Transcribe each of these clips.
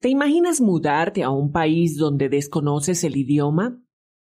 ¿Te imaginas mudarte a un país donde desconoces el idioma?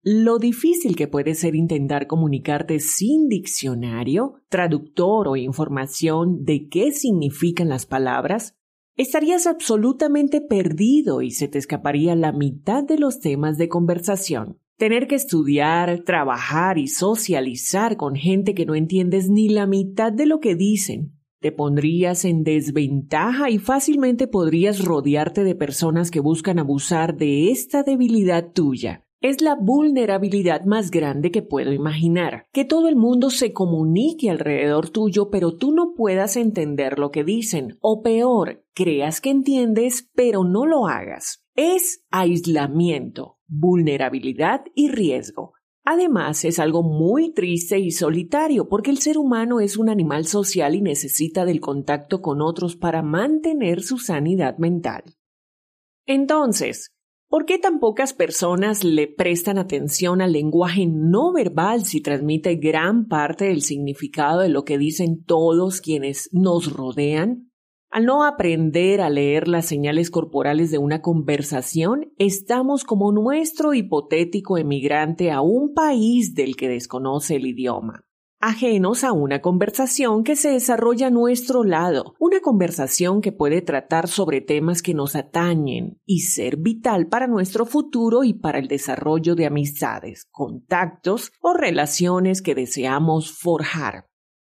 Lo difícil que puede ser intentar comunicarte sin diccionario, traductor o información de qué significan las palabras, estarías absolutamente perdido y se te escaparía la mitad de los temas de conversación. Tener que estudiar, trabajar y socializar con gente que no entiendes ni la mitad de lo que dicen te pondrías en desventaja y fácilmente podrías rodearte de personas que buscan abusar de esta debilidad tuya. Es la vulnerabilidad más grande que puedo imaginar. Que todo el mundo se comunique alrededor tuyo, pero tú no puedas entender lo que dicen. O peor, creas que entiendes, pero no lo hagas. Es aislamiento, vulnerabilidad y riesgo. Además, es algo muy triste y solitario porque el ser humano es un animal social y necesita del contacto con otros para mantener su sanidad mental. Entonces, ¿por qué tan pocas personas le prestan atención al lenguaje no verbal si transmite gran parte del significado de lo que dicen todos quienes nos rodean? Al no aprender a leer las señales corporales de una conversación, estamos como nuestro hipotético emigrante a un país del que desconoce el idioma ajenos a una conversación que se desarrolla a nuestro lado, una conversación que puede tratar sobre temas que nos atañen y ser vital para nuestro futuro y para el desarrollo de amistades, contactos o relaciones que deseamos forjar.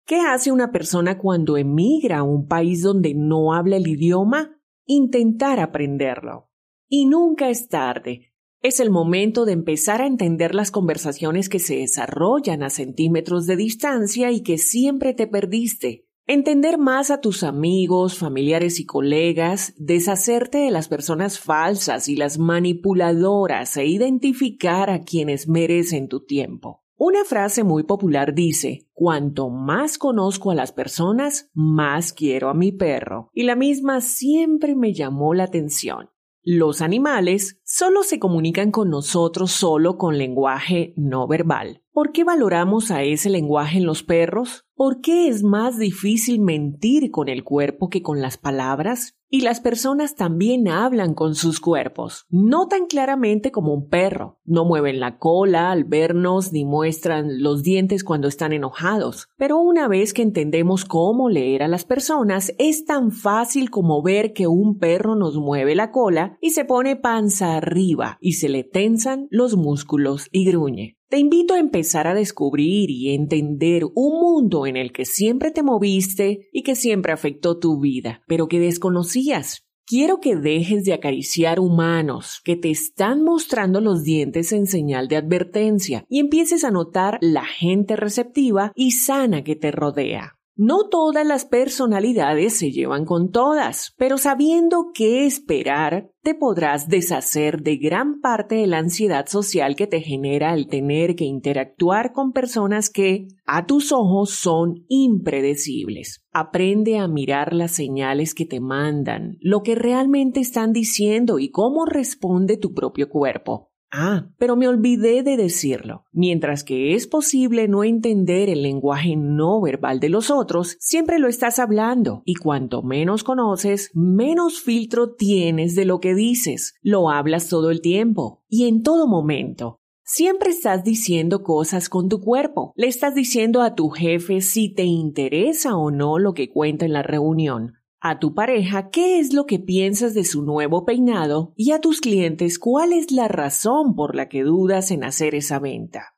¿Qué hace una persona cuando emigra a un país donde no habla el idioma? Intentar aprenderlo. Y nunca es tarde. Es el momento de empezar a entender las conversaciones que se desarrollan a centímetros de distancia y que siempre te perdiste. Entender más a tus amigos, familiares y colegas, deshacerte de las personas falsas y las manipuladoras e identificar a quienes merecen tu tiempo. Una frase muy popular dice, cuanto más conozco a las personas, más quiero a mi perro. Y la misma siempre me llamó la atención. Los animales solo se comunican con nosotros solo con lenguaje no verbal. ¿Por qué valoramos a ese lenguaje en los perros? ¿Por qué es más difícil mentir con el cuerpo que con las palabras? Y las personas también hablan con sus cuerpos, no tan claramente como un perro. No mueven la cola al vernos ni muestran los dientes cuando están enojados. Pero una vez que entendemos cómo leer a las personas, es tan fácil como ver que un perro nos mueve la cola y se pone panza arriba y se le tensan los músculos y gruñe. Te invito a empezar a descubrir y entender un mundo en el que siempre te moviste y que siempre afectó tu vida, pero que desconocías. Quiero que dejes de acariciar humanos que te están mostrando los dientes en señal de advertencia y empieces a notar la gente receptiva y sana que te rodea. No todas las personalidades se llevan con todas, pero sabiendo qué esperar, te podrás deshacer de gran parte de la ansiedad social que te genera el tener que interactuar con personas que, a tus ojos, son impredecibles. Aprende a mirar las señales que te mandan, lo que realmente están diciendo y cómo responde tu propio cuerpo. Ah, pero me olvidé de decirlo. Mientras que es posible no entender el lenguaje no verbal de los otros, siempre lo estás hablando y cuanto menos conoces, menos filtro tienes de lo que dices. Lo hablas todo el tiempo y en todo momento. Siempre estás diciendo cosas con tu cuerpo. Le estás diciendo a tu jefe si te interesa o no lo que cuenta en la reunión a tu pareja qué es lo que piensas de su nuevo peinado y a tus clientes cuál es la razón por la que dudas en hacer esa venta.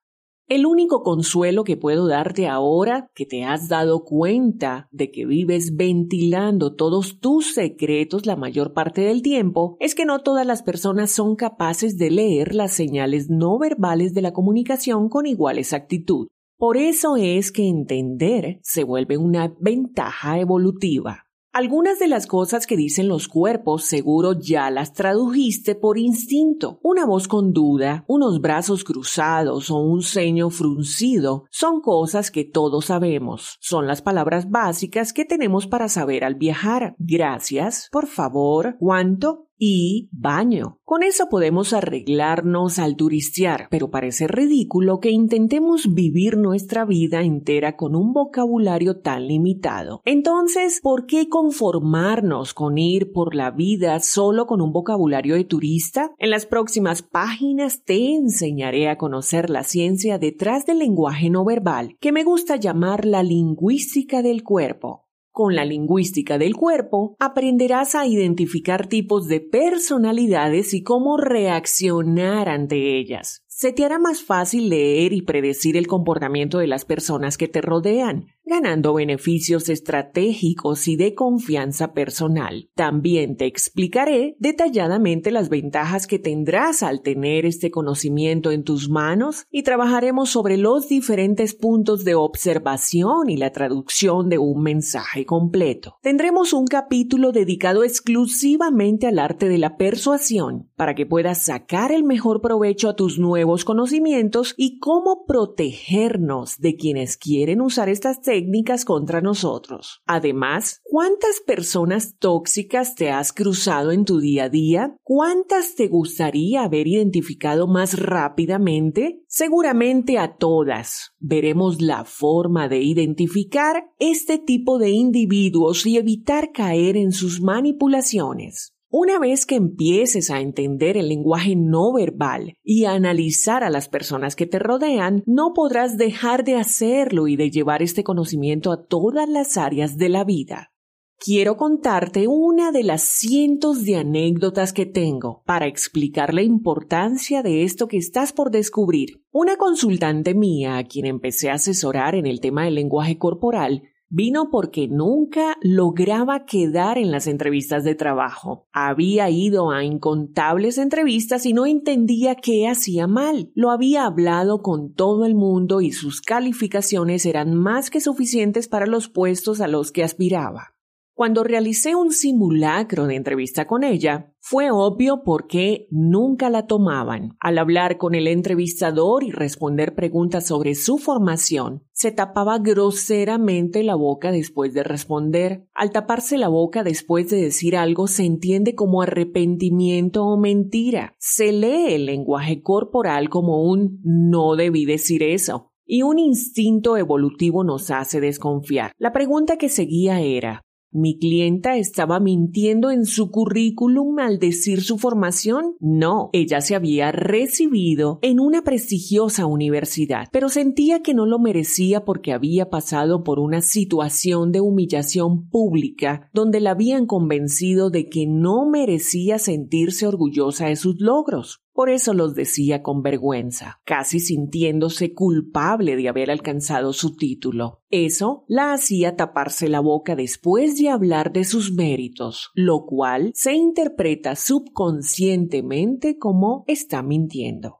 El único consuelo que puedo darte ahora que te has dado cuenta de que vives ventilando todos tus secretos la mayor parte del tiempo es que no todas las personas son capaces de leer las señales no verbales de la comunicación con igual exactitud. Por eso es que entender se vuelve una ventaja evolutiva. Algunas de las cosas que dicen los cuerpos seguro ya las tradujiste por instinto. Una voz con duda, unos brazos cruzados o un ceño fruncido son cosas que todos sabemos. Son las palabras básicas que tenemos para saber al viajar. Gracias, por favor, cuánto y baño. Con eso podemos arreglarnos al turistear, pero parece ridículo que intentemos vivir nuestra vida entera con un vocabulario tan limitado. Entonces, ¿por qué conformarnos con ir por la vida solo con un vocabulario de turista? En las próximas páginas te enseñaré a conocer la ciencia detrás del lenguaje no verbal, que me gusta llamar la lingüística del cuerpo. Con la lingüística del cuerpo aprenderás a identificar tipos de personalidades y cómo reaccionar ante ellas. Se te hará más fácil leer y predecir el comportamiento de las personas que te rodean, ganando beneficios estratégicos y de confianza personal. También te explicaré detalladamente las ventajas que tendrás al tener este conocimiento en tus manos y trabajaremos sobre los diferentes puntos de observación y la traducción de un mensaje completo. Tendremos un capítulo dedicado exclusivamente al arte de la persuasión para que puedas sacar el mejor provecho a tus nuevos conocimientos y cómo protegernos de quienes quieren usar estas técnicas contra nosotros. Además, ¿cuántas personas tóxicas te has cruzado en tu día a día? ¿Cuántas te gustaría haber identificado más rápidamente? Seguramente a todas. Veremos la forma de identificar este tipo de individuos y evitar caer en sus manipulaciones. Una vez que empieces a entender el lenguaje no verbal y a analizar a las personas que te rodean, no podrás dejar de hacerlo y de llevar este conocimiento a todas las áreas de la vida. Quiero contarte una de las cientos de anécdotas que tengo para explicar la importancia de esto que estás por descubrir. Una consultante mía, a quien empecé a asesorar en el tema del lenguaje corporal, Vino porque nunca lograba quedar en las entrevistas de trabajo. Había ido a incontables entrevistas y no entendía qué hacía mal. Lo había hablado con todo el mundo y sus calificaciones eran más que suficientes para los puestos a los que aspiraba. Cuando realicé un simulacro de entrevista con ella, fue obvio por qué nunca la tomaban. Al hablar con el entrevistador y responder preguntas sobre su formación, se tapaba groseramente la boca después de responder. Al taparse la boca después de decir algo se entiende como arrepentimiento o mentira. Se lee el lenguaje corporal como un no debí decir eso. Y un instinto evolutivo nos hace desconfiar. La pregunta que seguía era ¿Mi clienta estaba mintiendo en su currículum al decir su formación? No, ella se había recibido en una prestigiosa universidad, pero sentía que no lo merecía porque había pasado por una situación de humillación pública donde la habían convencido de que no merecía sentirse orgullosa de sus logros. Por eso los decía con vergüenza, casi sintiéndose culpable de haber alcanzado su título. Eso la hacía taparse la boca después de hablar de sus méritos, lo cual se interpreta subconscientemente como está mintiendo.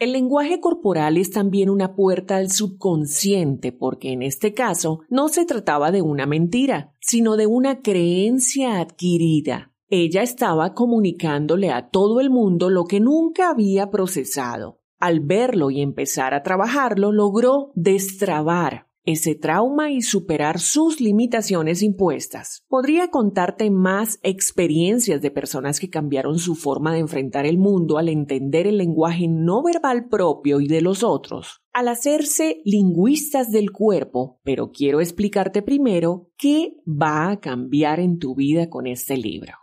El lenguaje corporal es también una puerta al subconsciente porque en este caso no se trataba de una mentira, sino de una creencia adquirida, ella estaba comunicándole a todo el mundo lo que nunca había procesado. Al verlo y empezar a trabajarlo, logró destrabar ese trauma y superar sus limitaciones impuestas. Podría contarte más experiencias de personas que cambiaron su forma de enfrentar el mundo al entender el lenguaje no verbal propio y de los otros, al hacerse lingüistas del cuerpo, pero quiero explicarte primero qué va a cambiar en tu vida con este libro.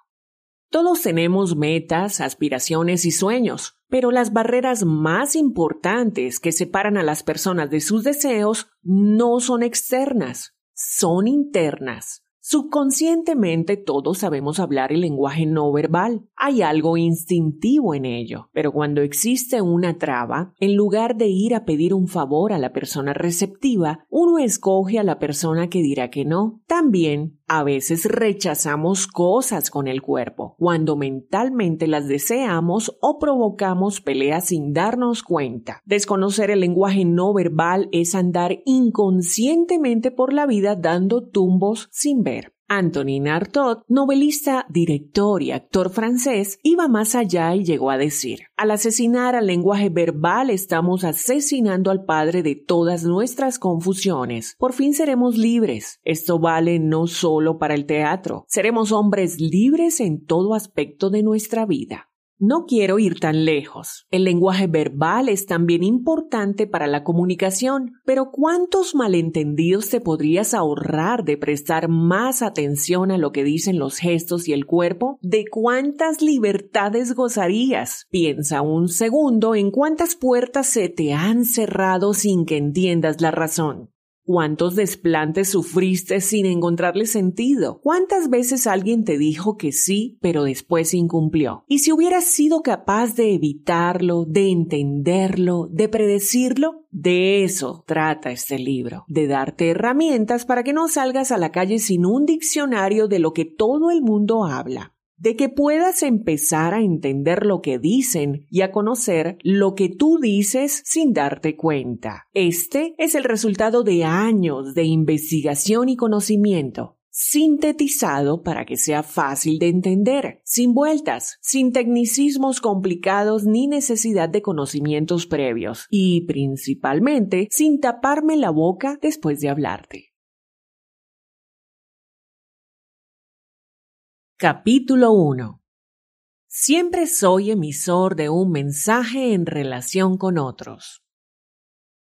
Todos tenemos metas, aspiraciones y sueños, pero las barreras más importantes que separan a las personas de sus deseos no son externas, son internas. Subconscientemente todos sabemos hablar el lenguaje no verbal. Hay algo instintivo en ello. Pero cuando existe una traba, en lugar de ir a pedir un favor a la persona receptiva, uno escoge a la persona que dirá que no. También a veces rechazamos cosas con el cuerpo, cuando mentalmente las deseamos o provocamos peleas sin darnos cuenta. Desconocer el lenguaje no verbal es andar inconscientemente por la vida dando tumbos sin ver. Antonin Artaud, novelista, director y actor francés, iba más allá y llegó a decir, al asesinar al lenguaje verbal estamos asesinando al padre de todas nuestras confusiones. Por fin seremos libres. Esto vale no solo para el teatro, seremos hombres libres en todo aspecto de nuestra vida. No quiero ir tan lejos. El lenguaje verbal es también importante para la comunicación, pero ¿cuántos malentendidos te podrías ahorrar de prestar más atención a lo que dicen los gestos y el cuerpo? ¿De cuántas libertades gozarías? Piensa un segundo en cuántas puertas se te han cerrado sin que entiendas la razón. ¿Cuántos desplantes sufriste sin encontrarle sentido? ¿Cuántas veces alguien te dijo que sí, pero después incumplió? Y si hubieras sido capaz de evitarlo, de entenderlo, de predecirlo, de eso trata este libro, de darte herramientas para que no salgas a la calle sin un diccionario de lo que todo el mundo habla de que puedas empezar a entender lo que dicen y a conocer lo que tú dices sin darte cuenta. Este es el resultado de años de investigación y conocimiento, sintetizado para que sea fácil de entender, sin vueltas, sin tecnicismos complicados ni necesidad de conocimientos previos, y principalmente sin taparme la boca después de hablarte. Capítulo 1 Siempre soy emisor de un mensaje en relación con otros.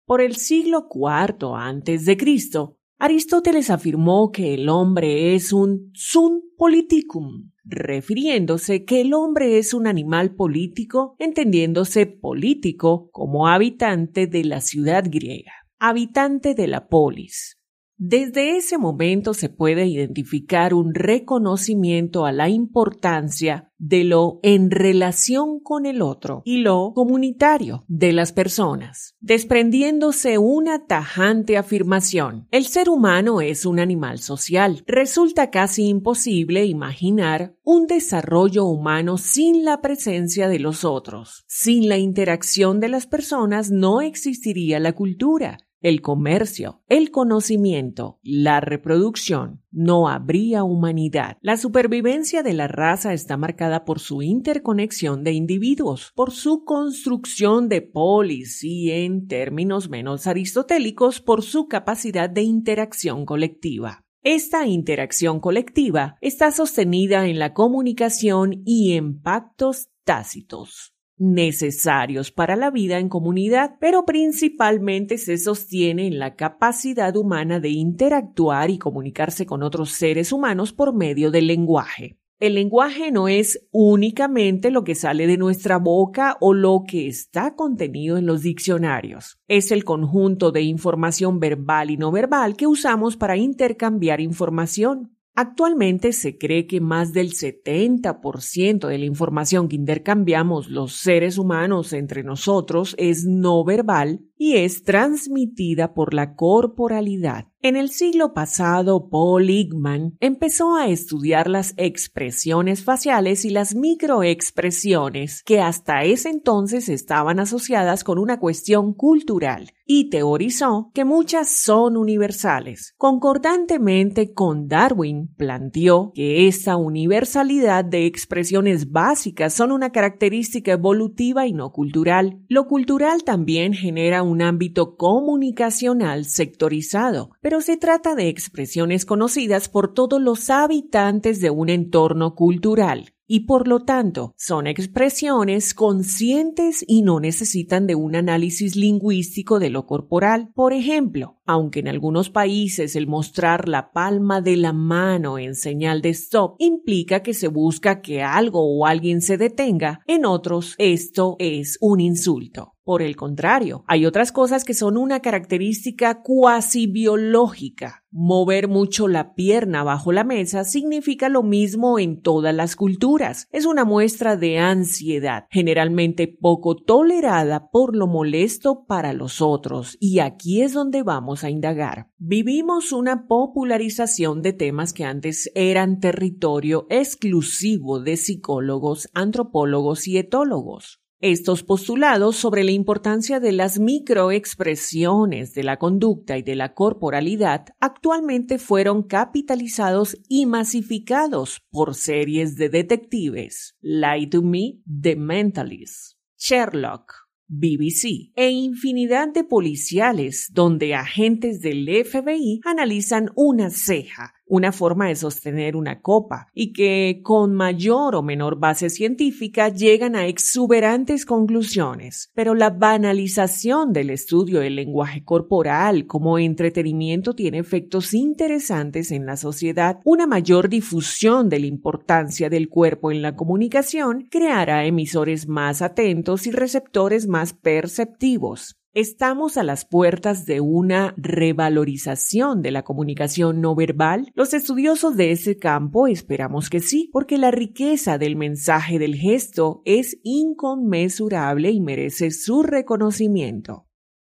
Por el siglo IV antes de Cristo, Aristóteles afirmó que el hombre es un sun politicum, refiriéndose que el hombre es un animal político, entendiéndose político como habitante de la ciudad griega, habitante de la polis, desde ese momento se puede identificar un reconocimiento a la importancia de lo en relación con el otro y lo comunitario de las personas, desprendiéndose una tajante afirmación. El ser humano es un animal social. Resulta casi imposible imaginar un desarrollo humano sin la presencia de los otros. Sin la interacción de las personas no existiría la cultura el comercio, el conocimiento, la reproducción, no habría humanidad. La supervivencia de la raza está marcada por su interconexión de individuos, por su construcción de polis y, en términos menos aristotélicos, por su capacidad de interacción colectiva. Esta interacción colectiva está sostenida en la comunicación y en pactos tácitos necesarios para la vida en comunidad, pero principalmente se sostiene en la capacidad humana de interactuar y comunicarse con otros seres humanos por medio del lenguaje. El lenguaje no es únicamente lo que sale de nuestra boca o lo que está contenido en los diccionarios. Es el conjunto de información verbal y no verbal que usamos para intercambiar información. Actualmente se cree que más del 70% de la información que intercambiamos los seres humanos entre nosotros es no verbal y es transmitida por la corporalidad. En el siglo pasado, Paul Igman empezó a estudiar las expresiones faciales y las microexpresiones que hasta ese entonces estaban asociadas con una cuestión cultural y teorizó que muchas son universales. Concordantemente con Darwin, planteó que esa universalidad de expresiones básicas son una característica evolutiva y no cultural. Lo cultural también genera un ámbito comunicacional sectorizado, pero se trata de expresiones conocidas por todos los habitantes de un entorno cultural y por lo tanto son expresiones conscientes y no necesitan de un análisis lingüístico de lo corporal. Por ejemplo, aunque en algunos países el mostrar la palma de la mano en señal de stop implica que se busca que algo o alguien se detenga, en otros esto es un insulto. Por el contrario, hay otras cosas que son una característica cuasi biológica. Mover mucho la pierna bajo la mesa significa lo mismo en todas las culturas. Es una muestra de ansiedad, generalmente poco tolerada por lo molesto para los otros. Y aquí es donde vamos a indagar. Vivimos una popularización de temas que antes eran territorio exclusivo de psicólogos, antropólogos y etólogos. Estos postulados sobre la importancia de las microexpresiones de la conducta y de la corporalidad actualmente fueron capitalizados y masificados por series de detectives. Lie to Me, The Mentalist, Sherlock, BBC e infinidad de policiales donde agentes del FBI analizan una ceja una forma de sostener una copa y que con mayor o menor base científica llegan a exuberantes conclusiones. Pero la banalización del estudio del lenguaje corporal como entretenimiento tiene efectos interesantes en la sociedad. Una mayor difusión de la importancia del cuerpo en la comunicación creará emisores más atentos y receptores más perceptivos. ¿Estamos a las puertas de una revalorización de la comunicación no verbal? Los estudiosos de ese campo esperamos que sí, porque la riqueza del mensaje del gesto es inconmensurable y merece su reconocimiento.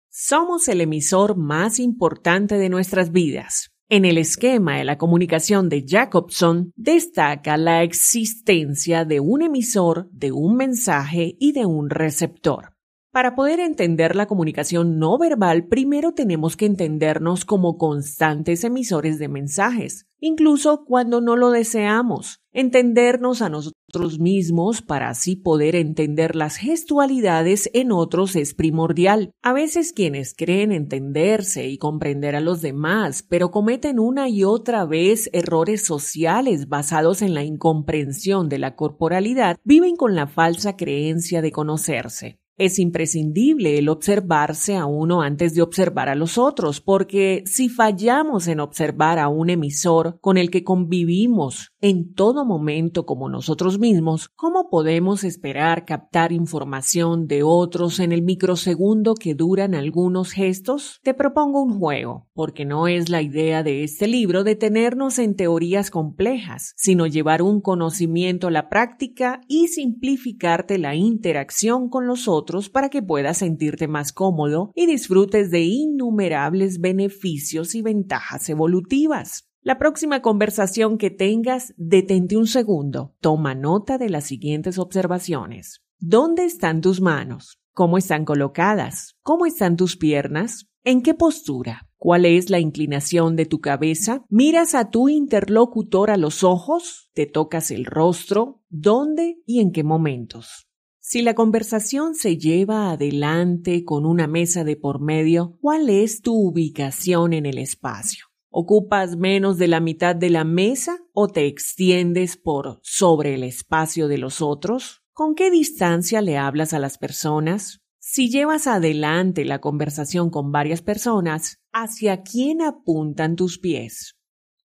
Somos el emisor más importante de nuestras vidas. En el esquema de la comunicación de Jacobson destaca la existencia de un emisor, de un mensaje y de un receptor. Para poder entender la comunicación no verbal, primero tenemos que entendernos como constantes emisores de mensajes, incluso cuando no lo deseamos. Entendernos a nosotros mismos para así poder entender las gestualidades en otros es primordial. A veces quienes creen entenderse y comprender a los demás, pero cometen una y otra vez errores sociales basados en la incomprensión de la corporalidad, viven con la falsa creencia de conocerse. Es imprescindible el observarse a uno antes de observar a los otros, porque si fallamos en observar a un emisor con el que convivimos en todo momento como nosotros mismos, ¿cómo podemos esperar captar información de otros en el microsegundo que duran algunos gestos? Te propongo un juego, porque no es la idea de este libro detenernos en teorías complejas, sino llevar un conocimiento a la práctica y simplificarte la interacción con los otros para que puedas sentirte más cómodo y disfrutes de innumerables beneficios y ventajas evolutivas. La próxima conversación que tengas, detente un segundo. Toma nota de las siguientes observaciones. ¿Dónde están tus manos? ¿Cómo están colocadas? ¿Cómo están tus piernas? ¿En qué postura? ¿Cuál es la inclinación de tu cabeza? ¿Miras a tu interlocutor a los ojos? ¿Te tocas el rostro? ¿Dónde y en qué momentos? Si la conversación se lleva adelante con una mesa de por medio, ¿cuál es tu ubicación en el espacio? ¿Ocupas menos de la mitad de la mesa o te extiendes por sobre el espacio de los otros? ¿Con qué distancia le hablas a las personas? Si llevas adelante la conversación con varias personas, ¿hacia quién apuntan tus pies?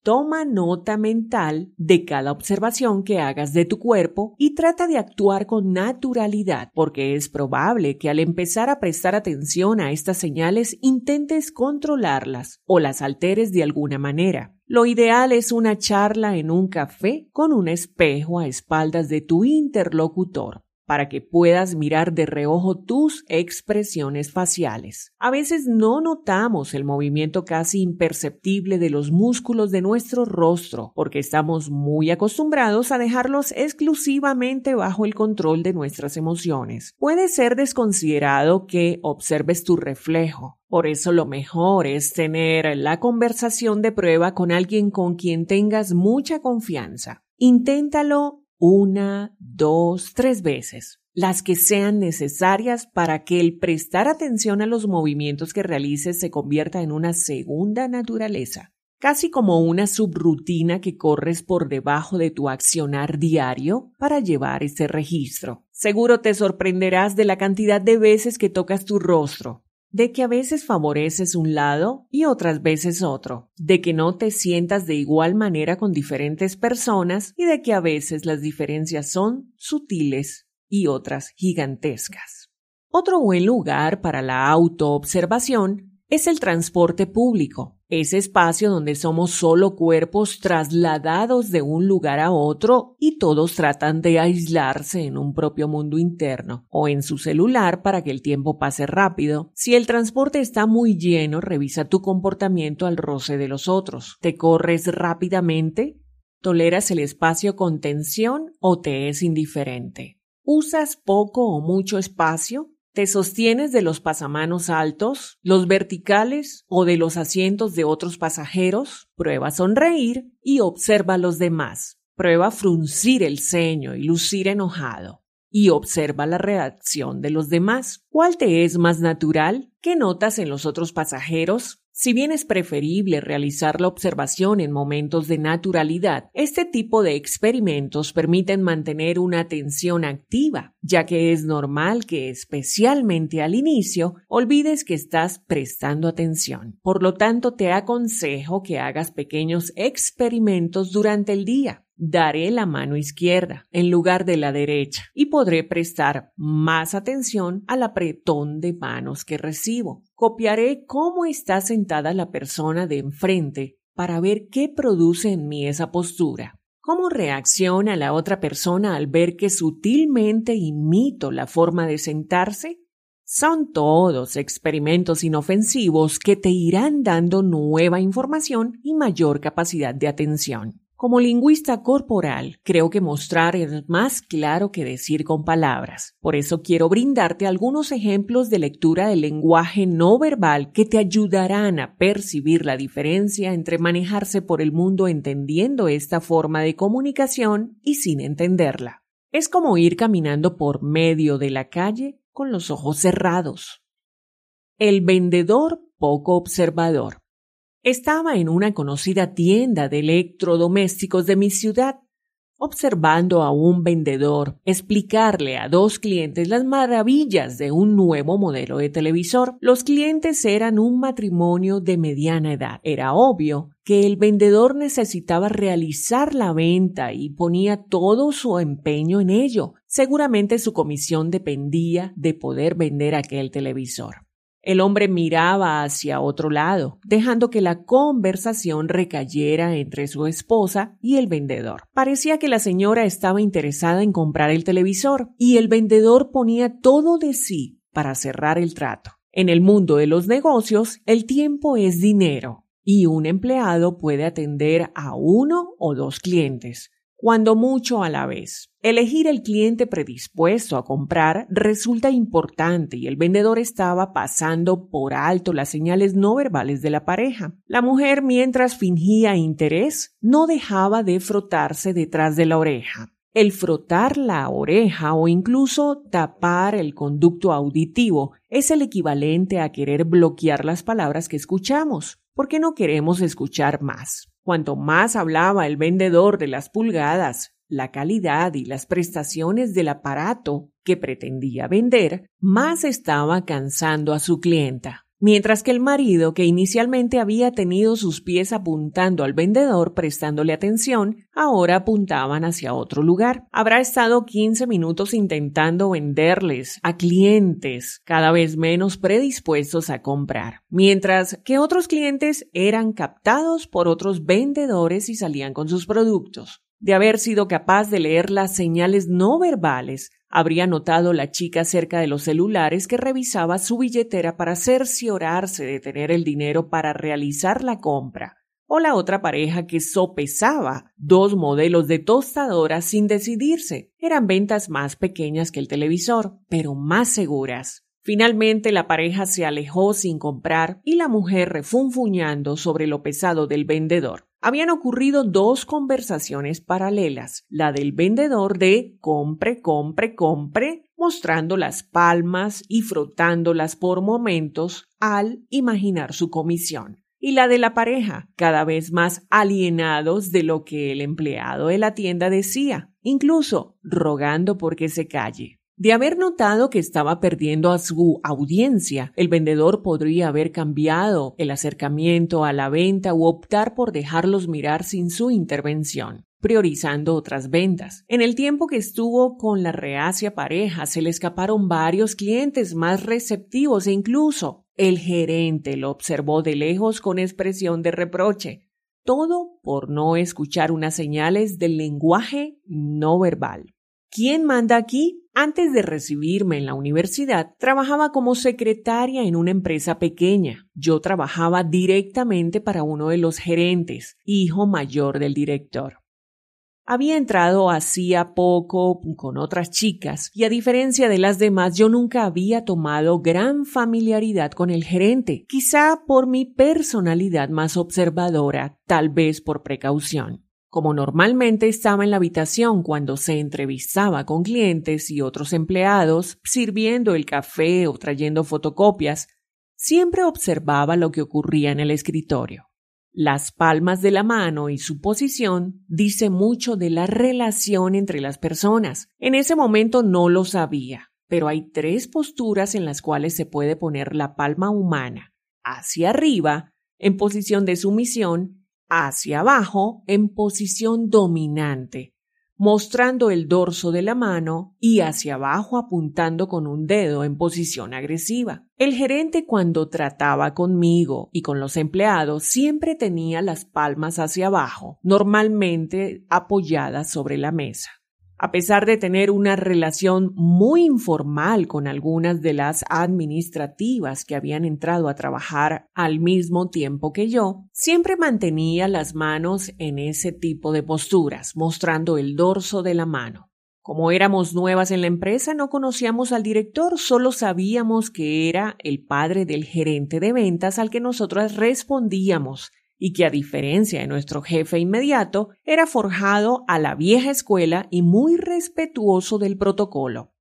Toma nota mental de cada observación que hagas de tu cuerpo y trata de actuar con naturalidad, porque es probable que al empezar a prestar atención a estas señales intentes controlarlas o las alteres de alguna manera. Lo ideal es una charla en un café con un espejo a espaldas de tu interlocutor para que puedas mirar de reojo tus expresiones faciales. A veces no notamos el movimiento casi imperceptible de los músculos de nuestro rostro porque estamos muy acostumbrados a dejarlos exclusivamente bajo el control de nuestras emociones. Puede ser desconsiderado que observes tu reflejo, por eso lo mejor es tener la conversación de prueba con alguien con quien tengas mucha confianza. Inténtalo una, dos, tres veces, las que sean necesarias para que el prestar atención a los movimientos que realices se convierta en una segunda naturaleza, casi como una subrutina que corres por debajo de tu accionar diario para llevar ese registro. Seguro te sorprenderás de la cantidad de veces que tocas tu rostro, de que a veces favoreces un lado y otras veces otro, de que no te sientas de igual manera con diferentes personas y de que a veces las diferencias son sutiles y otras gigantescas. Otro buen lugar para la autoobservación es el transporte público ese espacio donde somos solo cuerpos trasladados de un lugar a otro y todos tratan de aislarse en un propio mundo interno o en su celular para que el tiempo pase rápido. Si el transporte está muy lleno, revisa tu comportamiento al roce de los otros. ¿Te corres rápidamente? ¿Toleras el espacio con tensión o te es indiferente? ¿Usas poco o mucho espacio? ¿Te sostienes de los pasamanos altos, los verticales o de los asientos de otros pasajeros? Prueba sonreír y observa a los demás. Prueba fruncir el ceño y lucir enojado. Y observa la reacción de los demás. ¿Cuál te es más natural? ¿Qué notas en los otros pasajeros? Si bien es preferible realizar la observación en momentos de naturalidad, este tipo de experimentos permiten mantener una atención activa, ya que es normal que especialmente al inicio olvides que estás prestando atención. Por lo tanto, te aconsejo que hagas pequeños experimentos durante el día daré la mano izquierda en lugar de la derecha y podré prestar más atención al apretón de manos que recibo. Copiaré cómo está sentada la persona de enfrente para ver qué produce en mí esa postura. ¿Cómo reacciona la otra persona al ver que sutilmente imito la forma de sentarse? Son todos experimentos inofensivos que te irán dando nueva información y mayor capacidad de atención. Como lingüista corporal, creo que mostrar es más claro que decir con palabras. Por eso quiero brindarte algunos ejemplos de lectura del lenguaje no verbal que te ayudarán a percibir la diferencia entre manejarse por el mundo entendiendo esta forma de comunicación y sin entenderla. Es como ir caminando por medio de la calle con los ojos cerrados. El vendedor poco observador. Estaba en una conocida tienda de electrodomésticos de mi ciudad, observando a un vendedor explicarle a dos clientes las maravillas de un nuevo modelo de televisor. Los clientes eran un matrimonio de mediana edad. Era obvio que el vendedor necesitaba realizar la venta y ponía todo su empeño en ello. Seguramente su comisión dependía de poder vender aquel televisor. El hombre miraba hacia otro lado, dejando que la conversación recayera entre su esposa y el vendedor. Parecía que la señora estaba interesada en comprar el televisor y el vendedor ponía todo de sí para cerrar el trato. En el mundo de los negocios, el tiempo es dinero y un empleado puede atender a uno o dos clientes, cuando mucho a la vez. Elegir el cliente predispuesto a comprar resulta importante y el vendedor estaba pasando por alto las señales no verbales de la pareja. La mujer, mientras fingía interés, no dejaba de frotarse detrás de la oreja. El frotar la oreja o incluso tapar el conducto auditivo es el equivalente a querer bloquear las palabras que escuchamos, porque no queremos escuchar más. Cuanto más hablaba el vendedor de las pulgadas, la calidad y las prestaciones del aparato que pretendía vender, más estaba cansando a su clienta mientras que el marido, que inicialmente había tenido sus pies apuntando al vendedor prestándole atención, ahora apuntaban hacia otro lugar. Habrá estado 15 minutos intentando venderles a clientes cada vez menos predispuestos a comprar, mientras que otros clientes eran captados por otros vendedores y salían con sus productos. De haber sido capaz de leer las señales no verbales, habría notado la chica cerca de los celulares que revisaba su billetera para cerciorarse de tener el dinero para realizar la compra, o la otra pareja que sopesaba dos modelos de tostadoras sin decidirse. Eran ventas más pequeñas que el televisor, pero más seguras. Finalmente la pareja se alejó sin comprar y la mujer refunfuñando sobre lo pesado del vendedor. Habían ocurrido dos conversaciones paralelas, la del vendedor de compre, compre, compre, mostrando las palmas y frotándolas por momentos al imaginar su comisión, y la de la pareja, cada vez más alienados de lo que el empleado de la tienda decía, incluso rogando por que se calle. De haber notado que estaba perdiendo a su audiencia, el vendedor podría haber cambiado el acercamiento a la venta u optar por dejarlos mirar sin su intervención priorizando otras ventas. En el tiempo que estuvo con la reacia pareja, se le escaparon varios clientes más receptivos e incluso el gerente lo observó de lejos con expresión de reproche. Todo por no escuchar unas señales del lenguaje no verbal. ¿Quién manda aquí? Antes de recibirme en la universidad, trabajaba como secretaria en una empresa pequeña. Yo trabajaba directamente para uno de los gerentes, hijo mayor del director. Había entrado hacía poco con otras chicas y a diferencia de las demás yo nunca había tomado gran familiaridad con el gerente, quizá por mi personalidad más observadora, tal vez por precaución. Como normalmente estaba en la habitación cuando se entrevistaba con clientes y otros empleados, sirviendo el café o trayendo fotocopias, siempre observaba lo que ocurría en el escritorio. Las palmas de la mano y su posición dice mucho de la relación entre las personas. En ese momento no lo sabía, pero hay tres posturas en las cuales se puede poner la palma humana hacia arriba, en posición de sumisión, hacia abajo, en posición dominante, mostrando el dorso de la mano y hacia abajo apuntando con un dedo en posición agresiva. El gerente cuando trataba conmigo y con los empleados siempre tenía las palmas hacia abajo, normalmente apoyadas sobre la mesa. A pesar de tener una relación muy informal con algunas de las administrativas que habían entrado a trabajar al mismo tiempo que yo, siempre mantenía las manos en ese tipo de posturas, mostrando el dorso de la mano. Como éramos nuevas en la empresa, no conocíamos al director, solo sabíamos que era el padre del gerente de ventas al que nosotras respondíamos y que a diferencia de nuestro jefe inmediato, era forjado a la vieja escuela y muy respetuoso del protocolo.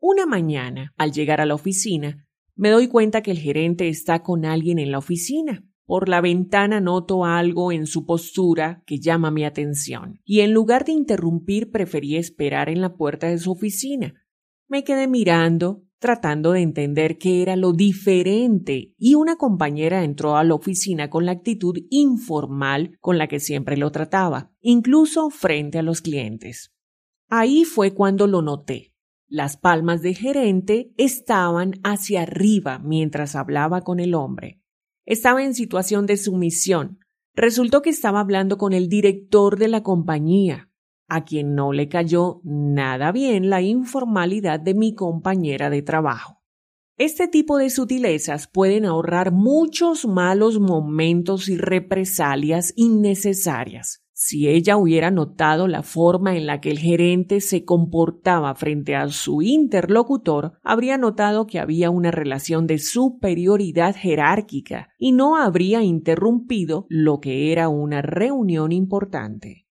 Una mañana, al llegar a la oficina, me doy cuenta que el gerente está con alguien en la oficina. Por la ventana noto algo en su postura que llama mi atención, y en lugar de interrumpir preferí esperar en la puerta de su oficina. Me quedé mirando, tratando de entender qué era lo diferente, y una compañera entró a la oficina con la actitud informal con la que siempre lo trataba, incluso frente a los clientes. Ahí fue cuando lo noté. Las palmas de gerente estaban hacia arriba mientras hablaba con el hombre. Estaba en situación de sumisión. Resultó que estaba hablando con el director de la compañía, a quien no le cayó nada bien la informalidad de mi compañera de trabajo. Este tipo de sutilezas pueden ahorrar muchos malos momentos y represalias innecesarias. Si ella hubiera notado la forma en la que el gerente se comportaba frente a su interlocutor, habría notado que había una relación de superioridad jerárquica y no habría interrumpido lo que era una reunión importante.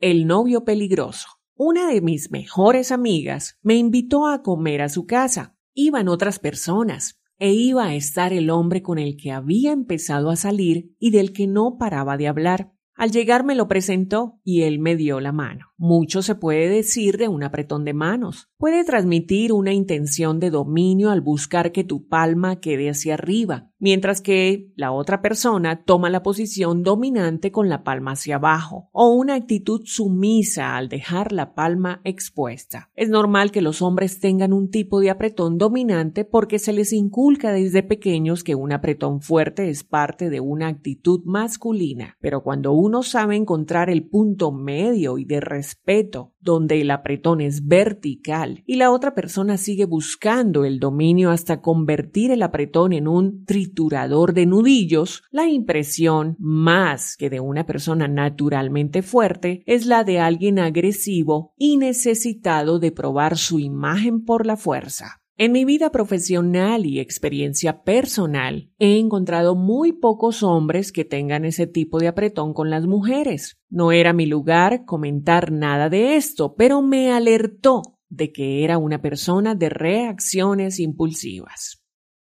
El novio peligroso. Una de mis mejores amigas me invitó a comer a su casa. Iban otras personas, e iba a estar el hombre con el que había empezado a salir y del que no paraba de hablar. Al llegar me lo presentó y él me dio la mano. Mucho se puede decir de un apretón de manos. Puede transmitir una intención de dominio al buscar que tu palma quede hacia arriba, mientras que la otra persona toma la posición dominante con la palma hacia abajo, o una actitud sumisa al dejar la palma expuesta. Es normal que los hombres tengan un tipo de apretón dominante porque se les inculca desde pequeños que un apretón fuerte es parte de una actitud masculina, pero cuando uno sabe encontrar el punto medio y de respeto donde el apretón es vertical y la otra persona sigue buscando el dominio hasta convertir el apretón en un triturador de nudillos, la impresión, más que de una persona naturalmente fuerte, es la de alguien agresivo y necesitado de probar su imagen por la fuerza. En mi vida profesional y experiencia personal, he encontrado muy pocos hombres que tengan ese tipo de apretón con las mujeres. No era mi lugar comentar nada de esto, pero me alertó de que era una persona de reacciones impulsivas.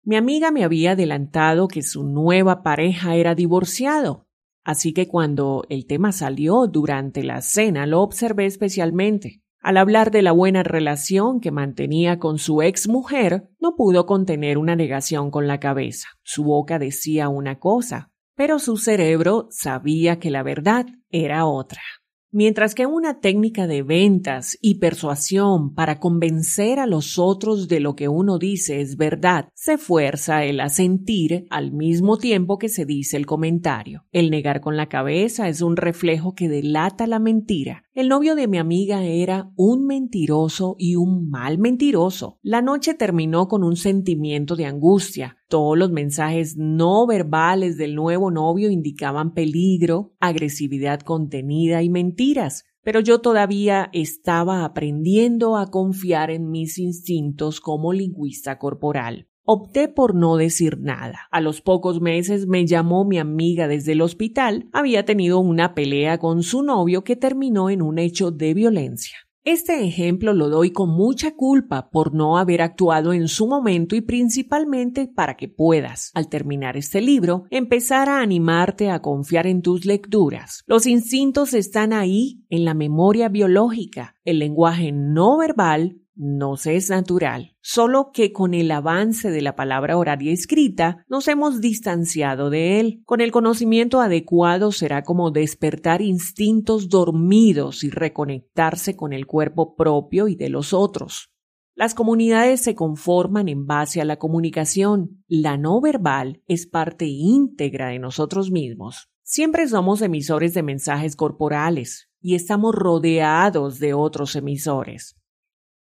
Mi amiga me había adelantado que su nueva pareja era divorciado, así que cuando el tema salió durante la cena lo observé especialmente. Al hablar de la buena relación que mantenía con su ex mujer, no pudo contener una negación con la cabeza. Su boca decía una cosa, pero su cerebro sabía que la verdad era otra. Mientras que una técnica de ventas y persuasión para convencer a los otros de lo que uno dice es verdad, se fuerza el asentir al mismo tiempo que se dice el comentario. El negar con la cabeza es un reflejo que delata la mentira. El novio de mi amiga era un mentiroso y un mal mentiroso. La noche terminó con un sentimiento de angustia. Todos los mensajes no verbales del nuevo novio indicaban peligro, agresividad contenida y mentiras, pero yo todavía estaba aprendiendo a confiar en mis instintos como lingüista corporal. Opté por no decir nada. A los pocos meses me llamó mi amiga desde el hospital. Había tenido una pelea con su novio que terminó en un hecho de violencia. Este ejemplo lo doy con mucha culpa por no haber actuado en su momento y principalmente para que puedas, al terminar este libro, empezar a animarte a confiar en tus lecturas. Los instintos están ahí, en la memoria biológica. El lenguaje no verbal no se es natural, solo que con el avance de la palabra y escrita nos hemos distanciado de él. Con el conocimiento adecuado será como despertar instintos dormidos y reconectarse con el cuerpo propio y de los otros. Las comunidades se conforman en base a la comunicación. La no verbal es parte íntegra de nosotros mismos. Siempre somos emisores de mensajes corporales y estamos rodeados de otros emisores.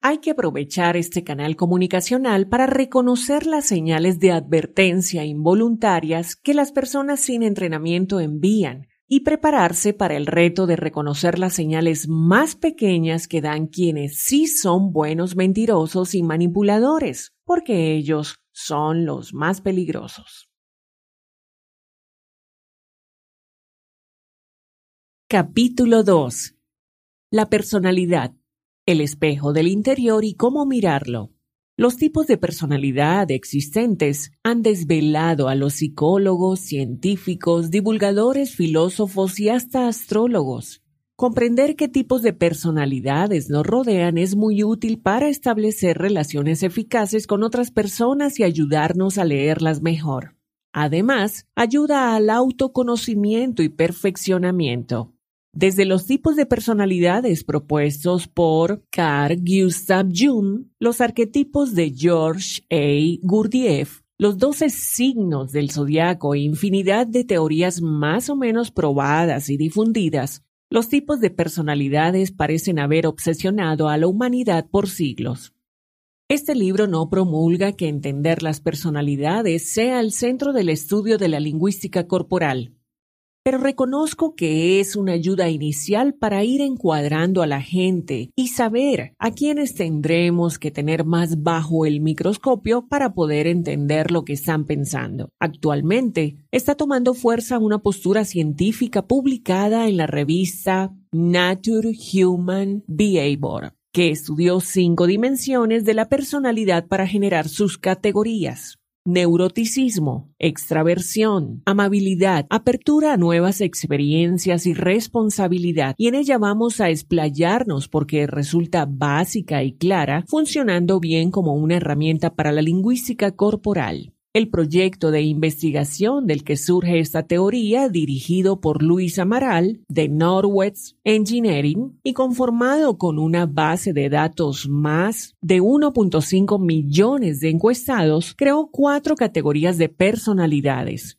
Hay que aprovechar este canal comunicacional para reconocer las señales de advertencia involuntarias que las personas sin entrenamiento envían y prepararse para el reto de reconocer las señales más pequeñas que dan quienes sí son buenos mentirosos y manipuladores, porque ellos son los más peligrosos. Capítulo 2. La personalidad el espejo del interior y cómo mirarlo. Los tipos de personalidad existentes han desvelado a los psicólogos, científicos, divulgadores, filósofos y hasta astrólogos. Comprender qué tipos de personalidades nos rodean es muy útil para establecer relaciones eficaces con otras personas y ayudarnos a leerlas mejor. Además, ayuda al autoconocimiento y perfeccionamiento. Desde los tipos de personalidades propuestos por Carl Gustav Jung, los arquetipos de George A. Gurdjieff, los doce signos del zodiaco e infinidad de teorías más o menos probadas y difundidas, los tipos de personalidades parecen haber obsesionado a la humanidad por siglos. Este libro no promulga que entender las personalidades sea el centro del estudio de la lingüística corporal, pero reconozco que es una ayuda inicial para ir encuadrando a la gente y saber a quiénes tendremos que tener más bajo el microscopio para poder entender lo que están pensando. Actualmente está tomando fuerza una postura científica publicada en la revista Nature Human Behavior que estudió cinco dimensiones de la personalidad para generar sus categorías neuroticismo, extraversión, amabilidad, apertura a nuevas experiencias y responsabilidad. Y en ella vamos a explayarnos porque resulta básica y clara, funcionando bien como una herramienta para la lingüística corporal. El proyecto de investigación del que surge esta teoría, dirigido por Luis Amaral de Norwest Engineering y conformado con una base de datos más de 1.5 millones de encuestados, creó cuatro categorías de personalidades.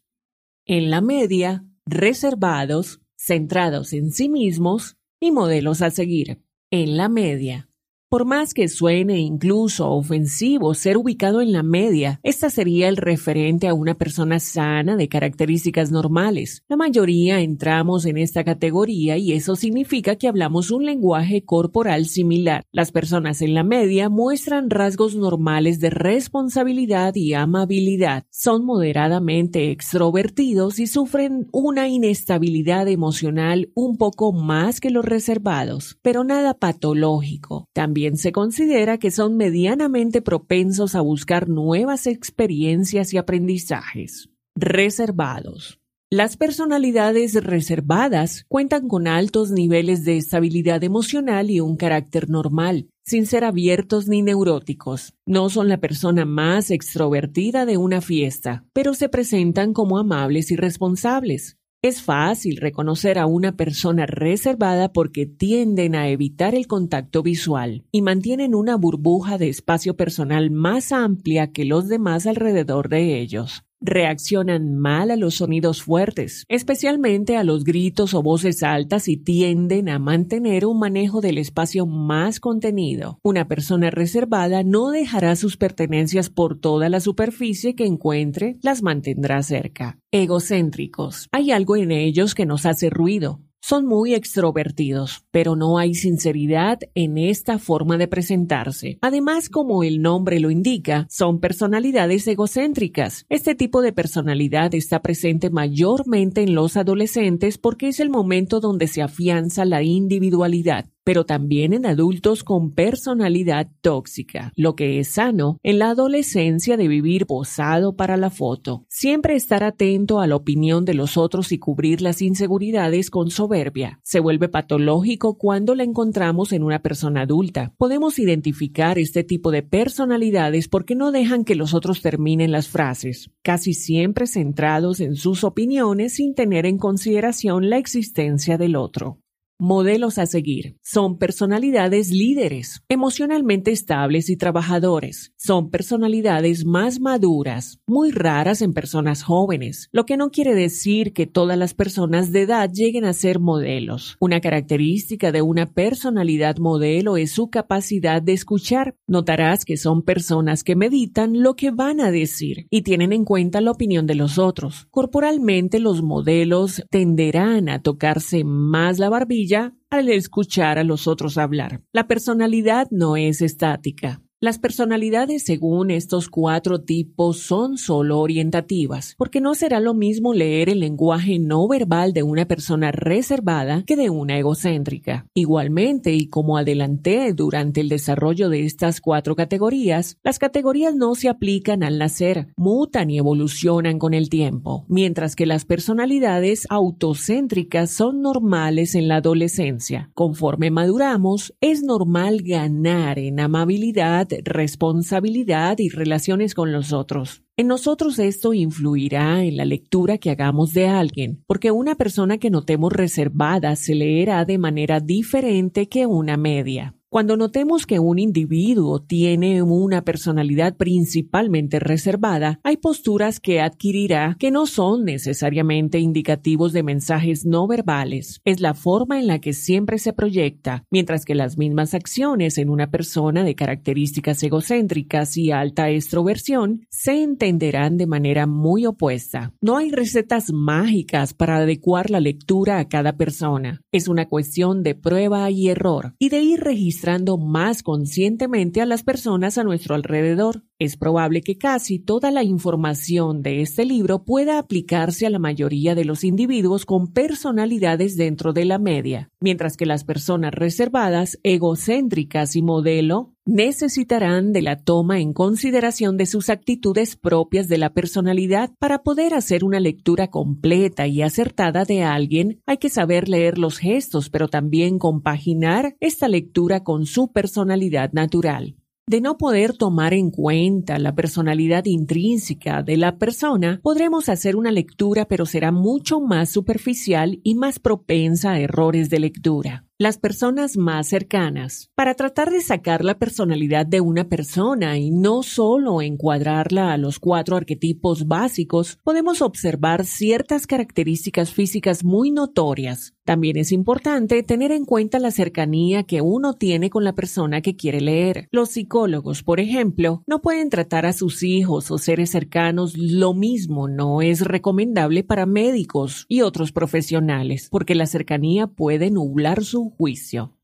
En la media, reservados, centrados en sí mismos y modelos a seguir. En la media, por más que suene incluso ofensivo ser ubicado en la media, esta sería el referente a una persona sana de características normales. La mayoría entramos en esta categoría y eso significa que hablamos un lenguaje corporal similar. Las personas en la media muestran rasgos normales de responsabilidad y amabilidad. Son moderadamente extrovertidos y sufren una inestabilidad emocional un poco más que los reservados, pero nada patológico. También también se considera que son medianamente propensos a buscar nuevas experiencias y aprendizajes. Reservados. Las personalidades reservadas cuentan con altos niveles de estabilidad emocional y un carácter normal, sin ser abiertos ni neuróticos. No son la persona más extrovertida de una fiesta, pero se presentan como amables y responsables. Es fácil reconocer a una persona reservada porque tienden a evitar el contacto visual y mantienen una burbuja de espacio personal más amplia que los demás alrededor de ellos reaccionan mal a los sonidos fuertes, especialmente a los gritos o voces altas y tienden a mantener un manejo del espacio más contenido. Una persona reservada no dejará sus pertenencias por toda la superficie que encuentre, las mantendrá cerca. Egocéntricos. Hay algo en ellos que nos hace ruido, Son muy extrovertidos, pero no hay sinceridad en esta forma de presentarse. Además, como el nombre lo indica, son personalidades egocéntricas. Este tipo de personalidad está presente mayormente en los adolescentes porque es el momento donde se afianza la individualidad pero también en adultos con personalidad tóxica, lo que es sano en la adolescencia de vivir posado para la foto. Siempre estar atento a la opinión de los otros y cubrir las inseguridades con soberbia. Se vuelve patológico cuando la encontramos en una persona adulta. Podemos identificar este tipo de personalidades porque no dejan que los otros terminen las frases, casi siempre centrados en sus opiniones sin tener en consideración la existencia del otro. Modelos a seguir. Son personalidades líderes, emocionalmente estables y trabajadores. Son personalidades más maduras, muy raras en personas jóvenes, lo que no quiere decir que todas las personas de edad lleguen a ser modelos. Una característica de una personalidad modelo es su capacidad de escuchar. Notarás que son personas que meditan lo que van a decir y tienen en cuenta la opinión de los otros. Corporalmente los modelos tenderán a tocarse más la barbilla al escuchar a los otros hablar. La personalidad no es estática. Las personalidades según estos cuatro tipos son solo orientativas, porque no será lo mismo leer el lenguaje no verbal de una persona reservada que de una egocéntrica. Igualmente, y como adelanté durante el desarrollo de estas cuatro categorías, las categorías no se aplican al nacer, mutan y evolucionan con el tiempo, mientras que las personalidades autocéntricas son normales en la adolescencia. Conforme maduramos, es normal ganar en amabilidad responsabilidad y relaciones con los otros. En nosotros esto influirá en la lectura que hagamos de alguien, porque una persona que notemos reservada se leerá de manera diferente que una media. Cuando notemos que un individuo tiene una personalidad principalmente reservada, hay posturas que adquirirá que no son necesariamente indicativos de mensajes no verbales. Es la forma en la que siempre se proyecta, mientras que las mismas acciones en una persona de características egocéntricas y alta extroversión se entenderán de manera muy opuesta. No hay recetas mágicas para adecuar la lectura a cada persona. Es una cuestión de prueba y error y de ir registrando más conscientemente a las personas a nuestro alrededor. Es probable que casi toda la información de este libro pueda aplicarse a la mayoría de los individuos con personalidades dentro de la media, mientras que las personas reservadas, egocéntricas y modelo necesitarán de la toma en consideración de sus actitudes propias de la personalidad para poder hacer una lectura completa y acertada de alguien. Hay que saber leer los gestos, pero también compaginar esta lectura con su personalidad natural de no poder tomar en cuenta la personalidad intrínseca de la persona, podremos hacer una lectura pero será mucho más superficial y más propensa a errores de lectura las personas más cercanas, para tratar de sacar la personalidad de una persona y no solo encuadrarla a los cuatro arquetipos básicos, podemos observar ciertas características físicas muy notorias. También es importante tener en cuenta la cercanía que uno tiene con la persona que quiere leer. Los psicólogos, por ejemplo, no pueden tratar a sus hijos o seres cercanos lo mismo, no es recomendable para médicos y otros profesionales, porque la cercanía puede nublar su juicio.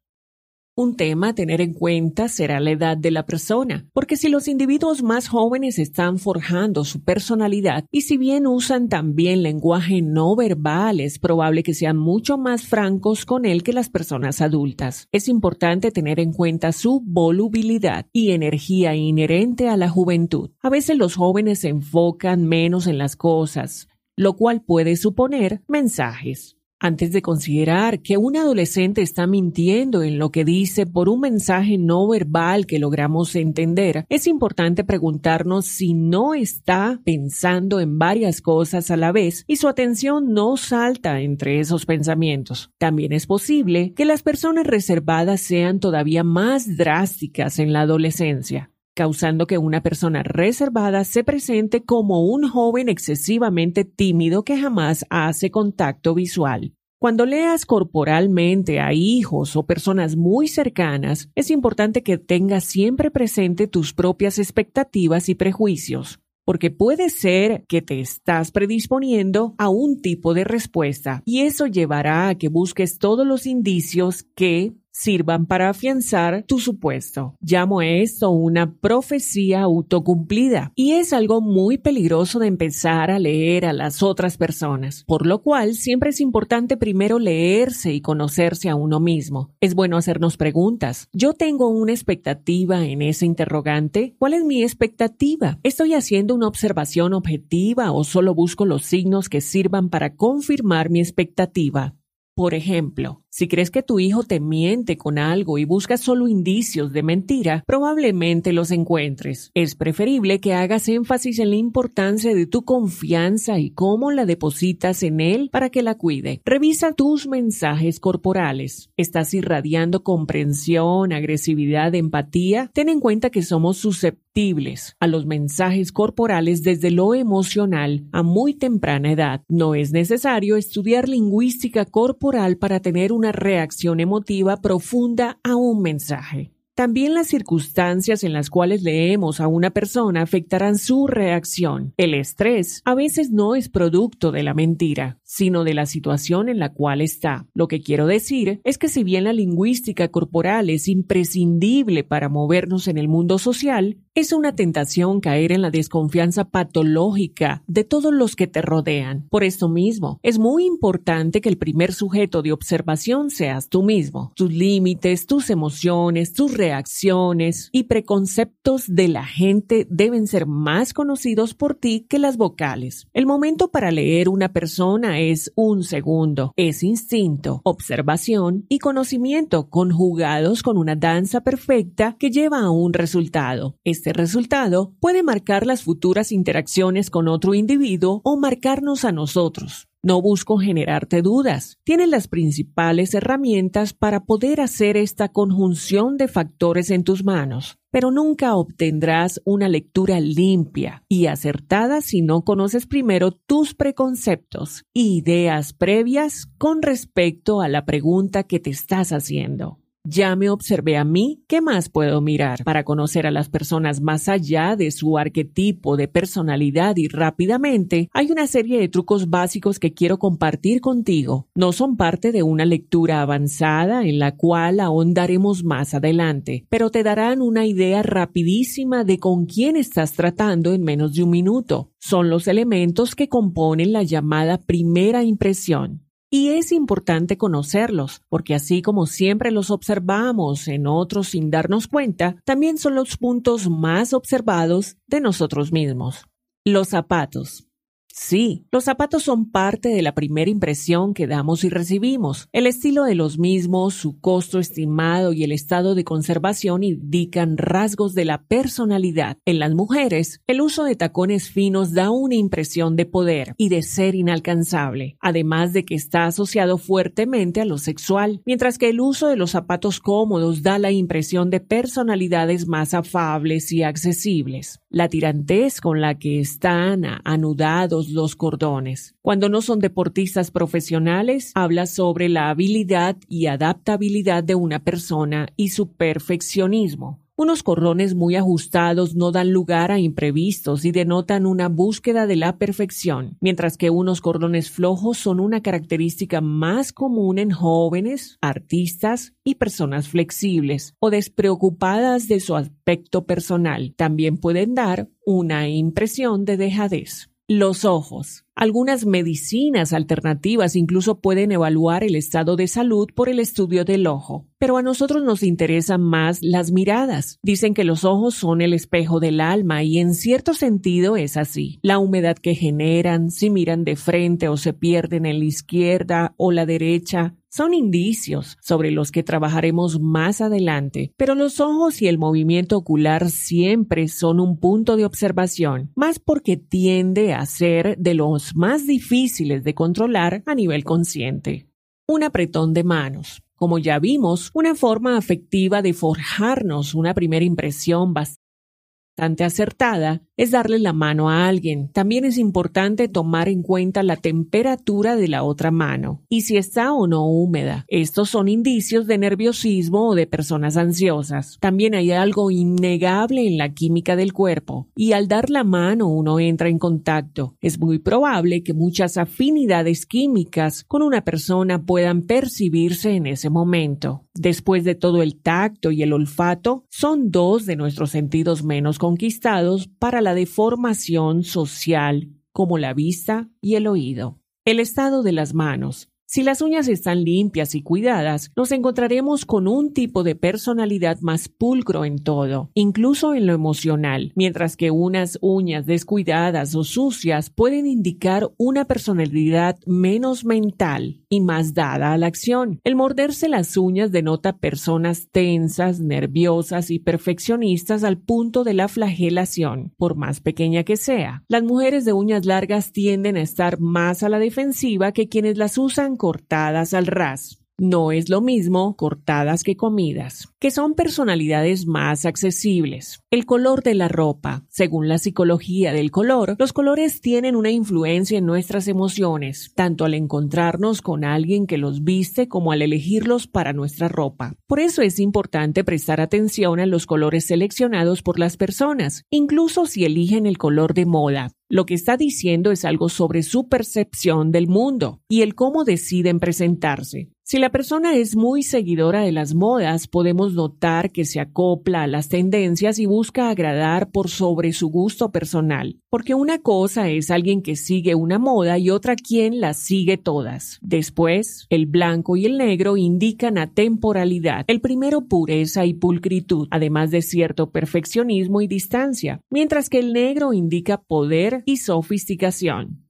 Un tema a tener en cuenta será la edad de la persona, porque si los individuos más jóvenes están forjando su personalidad y si bien usan también lenguaje no verbal, es probable que sean mucho más francos con él que las personas adultas. Es importante tener en cuenta su volubilidad y energía inherente a la juventud. A veces los jóvenes se enfocan menos en las cosas, lo cual puede suponer mensajes. Antes de considerar que un adolescente está mintiendo en lo que dice por un mensaje no verbal que logramos entender, es importante preguntarnos si no está pensando en varias cosas a la vez y su atención no salta entre esos pensamientos. También es posible que las personas reservadas sean todavía más drásticas en la adolescencia causando que una persona reservada se presente como un joven excesivamente tímido que jamás hace contacto visual. Cuando leas corporalmente a hijos o personas muy cercanas, es importante que tengas siempre presente tus propias expectativas y prejuicios. porque puede ser que te estás predisponiendo a un tipo de respuesta y eso llevará a que busques todos los indicios que sirvan para afianzar tu supuesto. Llamo esto una profecía autocumplida y es algo muy peligroso de empezar a leer a las otras personas, por lo cual siempre es importante primero leerse y conocerse a uno mismo. Es bueno hacernos preguntas. ¿Yo tengo una expectativa en ese interrogante? ¿Cuál es mi expectativa? ¿Estoy haciendo una observación objetiva o solo busco los signos que sirvan para confirmar mi expectativa? Por ejemplo, si crees que tu hijo te miente con algo y buscas solo indicios de mentira, probablemente los encuentres. Es preferible que hagas énfasis en la importancia de tu confianza y cómo la depositas en él para que la cuide. Revisa tus mensajes corporales. ¿Estás irradiando comprensión, agresividad, empatía? Ten en cuenta que somos susceptibles a los mensajes corporales desde lo emocional a muy temprana edad. No es necesario estudiar lingüística corporal para tener una reacción emotiva profunda a un mensaje. También las circunstancias en las cuales leemos a una persona afectarán su reacción. El estrés a veces no es producto de la mentira, sino de la situación en la cual está. Lo que quiero decir es que si bien la lingüística corporal es imprescindible para movernos en el mundo social, es una tentación caer en la desconfianza patológica de todos los que te rodean. Por esto mismo, es muy importante que el primer sujeto de observación seas tú mismo. Tus límites, tus emociones, tus reacciones y preconceptos de la gente deben ser más conocidos por ti que las vocales. El momento para leer una persona es un segundo. Es instinto, observación y conocimiento conjugados con una danza perfecta que lleva a un resultado. Este resultado puede marcar las futuras interacciones con otro individuo o marcarnos a nosotros. No busco generarte dudas. Tienes las principales herramientas para poder hacer esta conjunción de factores en tus manos, pero nunca obtendrás una lectura limpia y acertada si no conoces primero tus preconceptos e ideas previas con respecto a la pregunta que te estás haciendo. Ya me observé a mí, ¿qué más puedo mirar? Para conocer a las personas más allá de su arquetipo de personalidad y rápidamente, hay una serie de trucos básicos que quiero compartir contigo. No son parte de una lectura avanzada en la cual ahondaremos más adelante, pero te darán una idea rapidísima de con quién estás tratando en menos de un minuto. Son los elementos que componen la llamada primera impresión. Y es importante conocerlos, porque así como siempre los observamos en otros sin darnos cuenta, también son los puntos más observados de nosotros mismos. Los zapatos. Sí, los zapatos son parte de la primera impresión que damos y recibimos. El estilo de los mismos, su costo estimado y el estado de conservación indican rasgos de la personalidad. En las mujeres, el uso de tacones finos da una impresión de poder y de ser inalcanzable, además de que está asociado fuertemente a lo sexual, mientras que el uso de los zapatos cómodos da la impresión de personalidades más afables y accesibles. La tirantez con la que están anudados los cordones. Cuando no son deportistas profesionales, habla sobre la habilidad y adaptabilidad de una persona y su perfeccionismo. Unos cordones muy ajustados no dan lugar a imprevistos y denotan una búsqueda de la perfección, mientras que unos cordones flojos son una característica más común en jóvenes, artistas y personas flexibles o despreocupadas de su aspecto personal. También pueden dar una impresión de dejadez. Los ojos. Algunas medicinas alternativas incluso pueden evaluar el estado de salud por el estudio del ojo, pero a nosotros nos interesan más las miradas. Dicen que los ojos son el espejo del alma y en cierto sentido es así. La humedad que generan, si miran de frente o se pierden en la izquierda o la derecha, son indicios sobre los que trabajaremos más adelante, pero los ojos y el movimiento ocular siempre son un punto de observación, más porque tiende a ser de los más difíciles de controlar a nivel consciente. Un apretón de manos. Como ya vimos, una forma afectiva de forjarnos una primera impresión bastante acertada es darle la mano a alguien. También es importante tomar en cuenta la temperatura de la otra mano y si está o no húmeda. Estos son indicios de nerviosismo o de personas ansiosas. También hay algo innegable en la química del cuerpo y al dar la mano uno entra en contacto. Es muy probable que muchas afinidades químicas con una persona puedan percibirse en ese momento. Después de todo el tacto y el olfato, son dos de nuestros sentidos menos conquistados para la deformación social como la vista y el oído. El estado de las manos. Si las uñas están limpias y cuidadas, nos encontraremos con un tipo de personalidad más pulcro en todo, incluso en lo emocional, mientras que unas uñas descuidadas o sucias pueden indicar una personalidad menos mental y más dada a la acción. El morderse las uñas denota personas tensas, nerviosas y perfeccionistas al punto de la flagelación, por más pequeña que sea. Las mujeres de uñas largas tienden a estar más a la defensiva que quienes las usan cortadas al ras. No es lo mismo cortadas que comidas, que son personalidades más accesibles. El color de la ropa. Según la psicología del color, los colores tienen una influencia en nuestras emociones, tanto al encontrarnos con alguien que los viste como al elegirlos para nuestra ropa. Por eso es importante prestar atención a los colores seleccionados por las personas, incluso si eligen el color de moda. Lo que está diciendo es algo sobre su percepción del mundo y el cómo deciden presentarse. Si la persona es muy seguidora de las modas, podemos notar que se acopla a las tendencias y busca agradar por sobre su gusto personal, porque una cosa es alguien que sigue una moda y otra quien las sigue todas. Después, el blanco y el negro indican atemporalidad, el primero pureza y pulcritud, además de cierto perfeccionismo y distancia, mientras que el negro indica poder y sofisticación.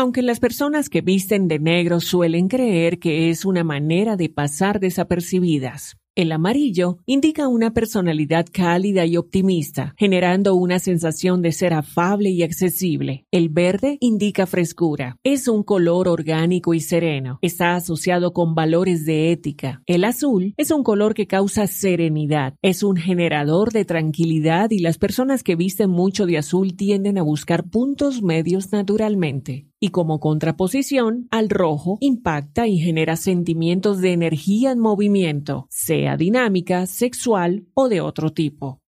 Aunque las personas que visten de negro suelen creer que es una manera de pasar desapercibidas, el amarillo indica una personalidad cálida y optimista, generando una sensación de ser afable y accesible. El verde indica frescura. Es un color orgánico y sereno. Está asociado con valores de ética. El azul es un color que causa serenidad. Es un generador de tranquilidad y las personas que visten mucho de azul tienden a buscar puntos medios naturalmente y como contraposición al rojo impacta y genera sentimientos de energía en movimiento, sea dinámica, sexual o de otro tipo.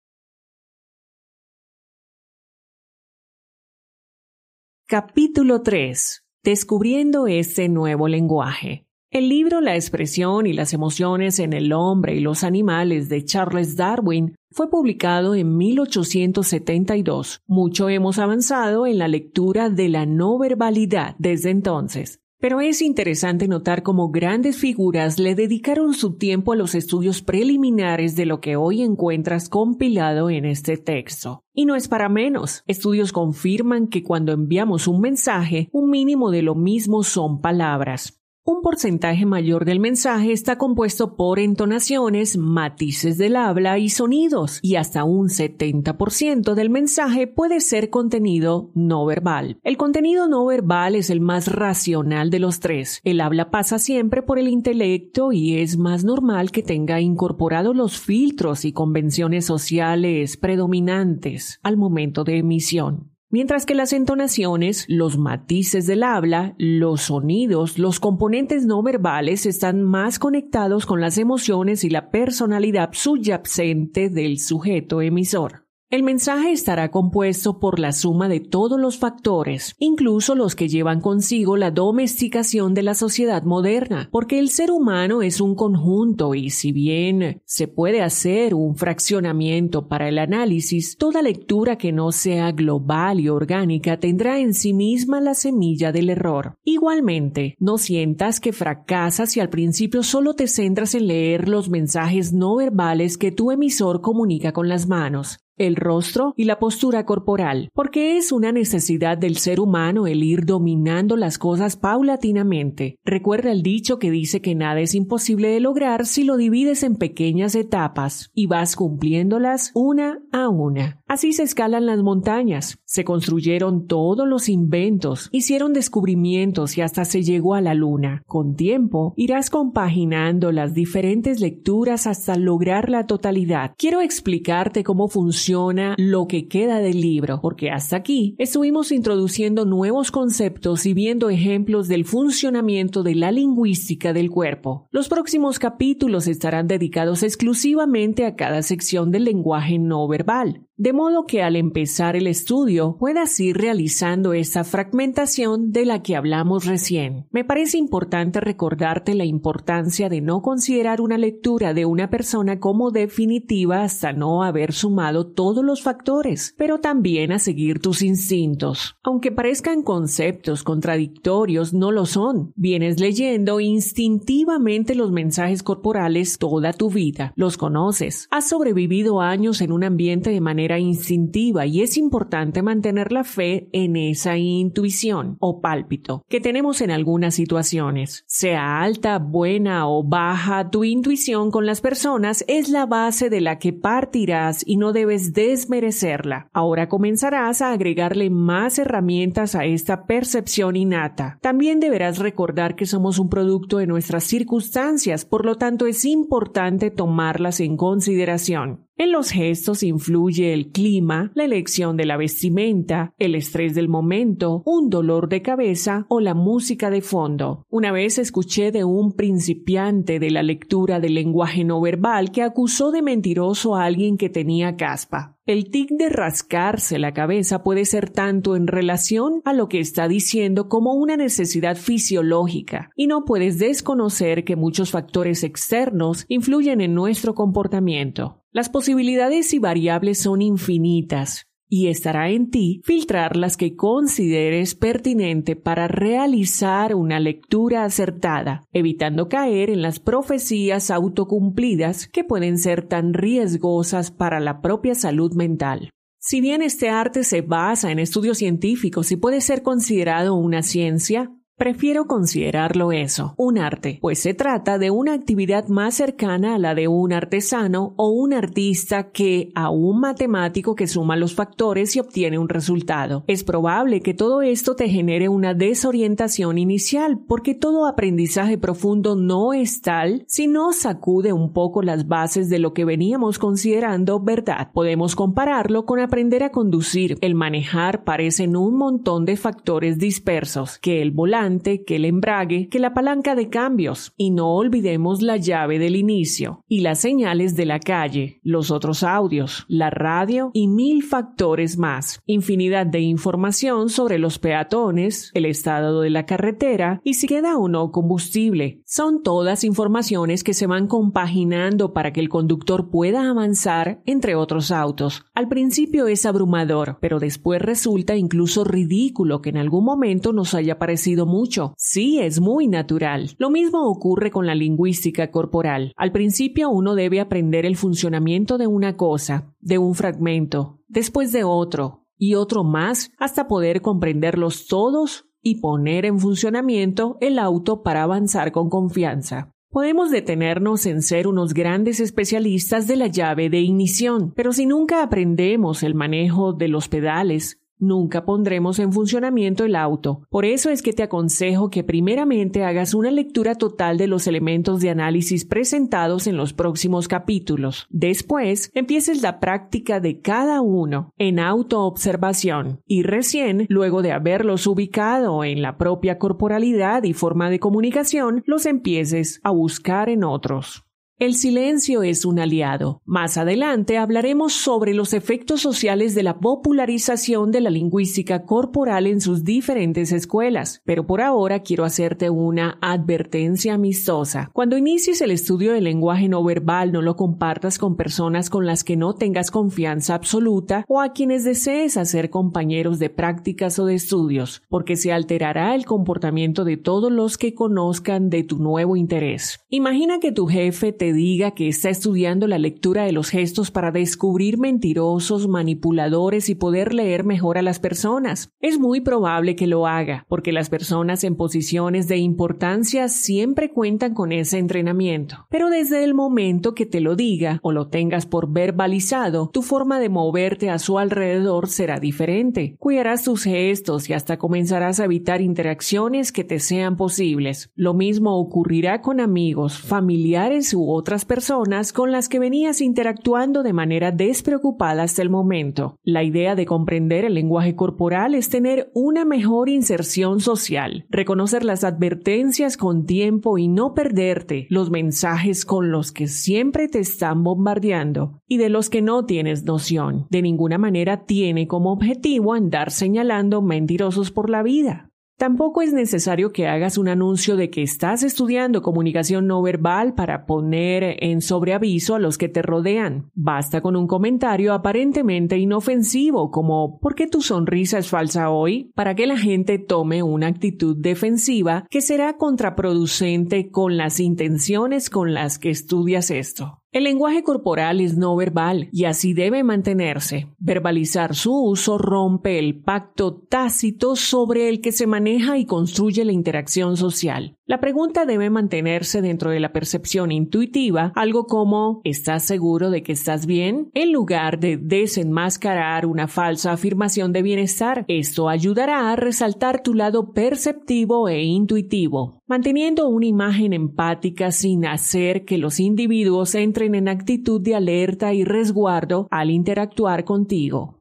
Capítulo 3. Descubriendo ese nuevo lenguaje. El libro La expresión y las emociones en el hombre y los animales de Charles Darwin fue publicado en 1872. Mucho hemos avanzado en la lectura de la no verbalidad desde entonces. Pero es interesante notar cómo grandes figuras le dedicaron su tiempo a los estudios preliminares de lo que hoy encuentras compilado en este texto. Y no es para menos. Estudios confirman que cuando enviamos un mensaje, un mínimo de lo mismo son palabras. Un porcentaje mayor del mensaje está compuesto por entonaciones, matices del habla y sonidos, y hasta un 70% del mensaje puede ser contenido no verbal. El contenido no verbal es el más racional de los tres. El habla pasa siempre por el intelecto y es más normal que tenga incorporados los filtros y convenciones sociales predominantes al momento de emisión. Mientras que las entonaciones, los matices del habla, los sonidos, los componentes no verbales están más conectados con las emociones y la personalidad subyacente del sujeto emisor. El mensaje estará compuesto por la suma de todos los factores, incluso los que llevan consigo la domesticación de la sociedad moderna, porque el ser humano es un conjunto y si bien se puede hacer un fraccionamiento para el análisis, toda lectura que no sea global y orgánica tendrá en sí misma la semilla del error. Igualmente, no sientas que fracasas si al principio solo te centras en leer los mensajes no verbales que tu emisor comunica con las manos el rostro y la postura corporal, porque es una necesidad del ser humano el ir dominando las cosas paulatinamente. Recuerda el dicho que dice que nada es imposible de lograr si lo divides en pequeñas etapas y vas cumpliéndolas una a una. Así se escalan las montañas, se construyeron todos los inventos, hicieron descubrimientos y hasta se llegó a la luna. Con tiempo irás compaginando las diferentes lecturas hasta lograr la totalidad. Quiero explicarte cómo funciona lo que queda del libro, porque hasta aquí estuvimos introduciendo nuevos conceptos y viendo ejemplos del funcionamiento de la lingüística del cuerpo. Los próximos capítulos estarán dedicados exclusivamente a cada sección del lenguaje no verbal de modo que al empezar el estudio puedas ir realizando esa fragmentación de la que hablamos recién. Me parece importante recordarte la importancia de no considerar una lectura de una persona como definitiva hasta no haber sumado todos los factores, pero también a seguir tus instintos. Aunque parezcan conceptos contradictorios, no lo son. Vienes leyendo instintivamente los mensajes corporales toda tu vida. Los conoces. Has sobrevivido años en un ambiente de manera instintiva y es importante mantener la fe en esa intuición o pálpito que tenemos en algunas situaciones. Sea alta, buena o baja, tu intuición con las personas es la base de la que partirás y no debes desmerecerla. Ahora comenzarás a agregarle más herramientas a esta percepción innata. También deberás recordar que somos un producto de nuestras circunstancias, por lo tanto es importante tomarlas en consideración. En los gestos influye el clima, la elección de la vestimenta, el estrés del momento, un dolor de cabeza o la música de fondo. Una vez escuché de un principiante de la lectura del lenguaje no verbal que acusó de mentiroso a alguien que tenía caspa. El tic de rascarse la cabeza puede ser tanto en relación a lo que está diciendo como una necesidad fisiológica, y no puedes desconocer que muchos factores externos influyen en nuestro comportamiento. Las posibilidades y variables son infinitas y estará en ti filtrar las que consideres pertinente para realizar una lectura acertada, evitando caer en las profecías autocumplidas que pueden ser tan riesgosas para la propia salud mental. Si bien este arte se basa en estudios científicos y puede ser considerado una ciencia, Prefiero considerarlo eso, un arte, pues se trata de una actividad más cercana a la de un artesano o un artista que a un matemático que suma los factores y obtiene un resultado. Es probable que todo esto te genere una desorientación inicial, porque todo aprendizaje profundo no es tal si no sacude un poco las bases de lo que veníamos considerando verdad. Podemos compararlo con aprender a conducir. El manejar parecen un montón de factores dispersos, que el volante que el embrague, que la palanca de cambios. Y no olvidemos la llave del inicio y las señales de la calle, los otros audios, la radio y mil factores más. Infinidad de información sobre los peatones, el estado de la carretera y si queda o no combustible. Son todas informaciones que se van compaginando para que el conductor pueda avanzar entre otros autos. Al principio es abrumador, pero después resulta incluso ridículo que en algún momento nos haya parecido muy Sí, es muy natural. Lo mismo ocurre con la lingüística corporal. Al principio uno debe aprender el funcionamiento de una cosa, de un fragmento, después de otro, y otro más, hasta poder comprenderlos todos y poner en funcionamiento el auto para avanzar con confianza. Podemos detenernos en ser unos grandes especialistas de la llave de ignición, pero si nunca aprendemos el manejo de los pedales, nunca pondremos en funcionamiento el auto. Por eso es que te aconsejo que primeramente hagas una lectura total de los elementos de análisis presentados en los próximos capítulos. Después, empieces la práctica de cada uno en autoobservación y recién, luego de haberlos ubicado en la propia corporalidad y forma de comunicación, los empieces a buscar en otros. El silencio es un aliado. Más adelante hablaremos sobre los efectos sociales de la popularización de la lingüística corporal en sus diferentes escuelas, pero por ahora quiero hacerte una advertencia amistosa. Cuando inicies el estudio del lenguaje no verbal, no lo compartas con personas con las que no tengas confianza absoluta o a quienes desees hacer compañeros de prácticas o de estudios, porque se alterará el comportamiento de todos los que conozcan de tu nuevo interés. Imagina que tu jefe te diga que está estudiando la lectura de los gestos para descubrir mentirosos, manipuladores y poder leer mejor a las personas. Es muy probable que lo haga, porque las personas en posiciones de importancia siempre cuentan con ese entrenamiento. Pero desde el momento que te lo diga o lo tengas por verbalizado, tu forma de moverte a su alrededor será diferente. Cuidarás tus gestos y hasta comenzarás a evitar interacciones que te sean posibles. Lo mismo ocurrirá con amigos, familiares u otras personas con las que venías interactuando de manera despreocupada hasta el momento. La idea de comprender el lenguaje corporal es tener una mejor inserción social, reconocer las advertencias con tiempo y no perderte los mensajes con los que siempre te están bombardeando y de los que no tienes noción. De ninguna manera tiene como objetivo andar señalando mentirosos por la vida. Tampoco es necesario que hagas un anuncio de que estás estudiando comunicación no verbal para poner en sobreaviso a los que te rodean. Basta con un comentario aparentemente inofensivo como ¿por qué tu sonrisa es falsa hoy? para que la gente tome una actitud defensiva que será contraproducente con las intenciones con las que estudias esto. El lenguaje corporal es no verbal y así debe mantenerse. Verbalizar su uso rompe el pacto tácito sobre el que se maneja y construye la interacción social. La pregunta debe mantenerse dentro de la percepción intuitiva, algo como ¿estás seguro de que estás bien? En lugar de desenmascarar una falsa afirmación de bienestar, esto ayudará a resaltar tu lado perceptivo e intuitivo, manteniendo una imagen empática sin hacer que los individuos entren en actitud de alerta y resguardo al interactuar contigo.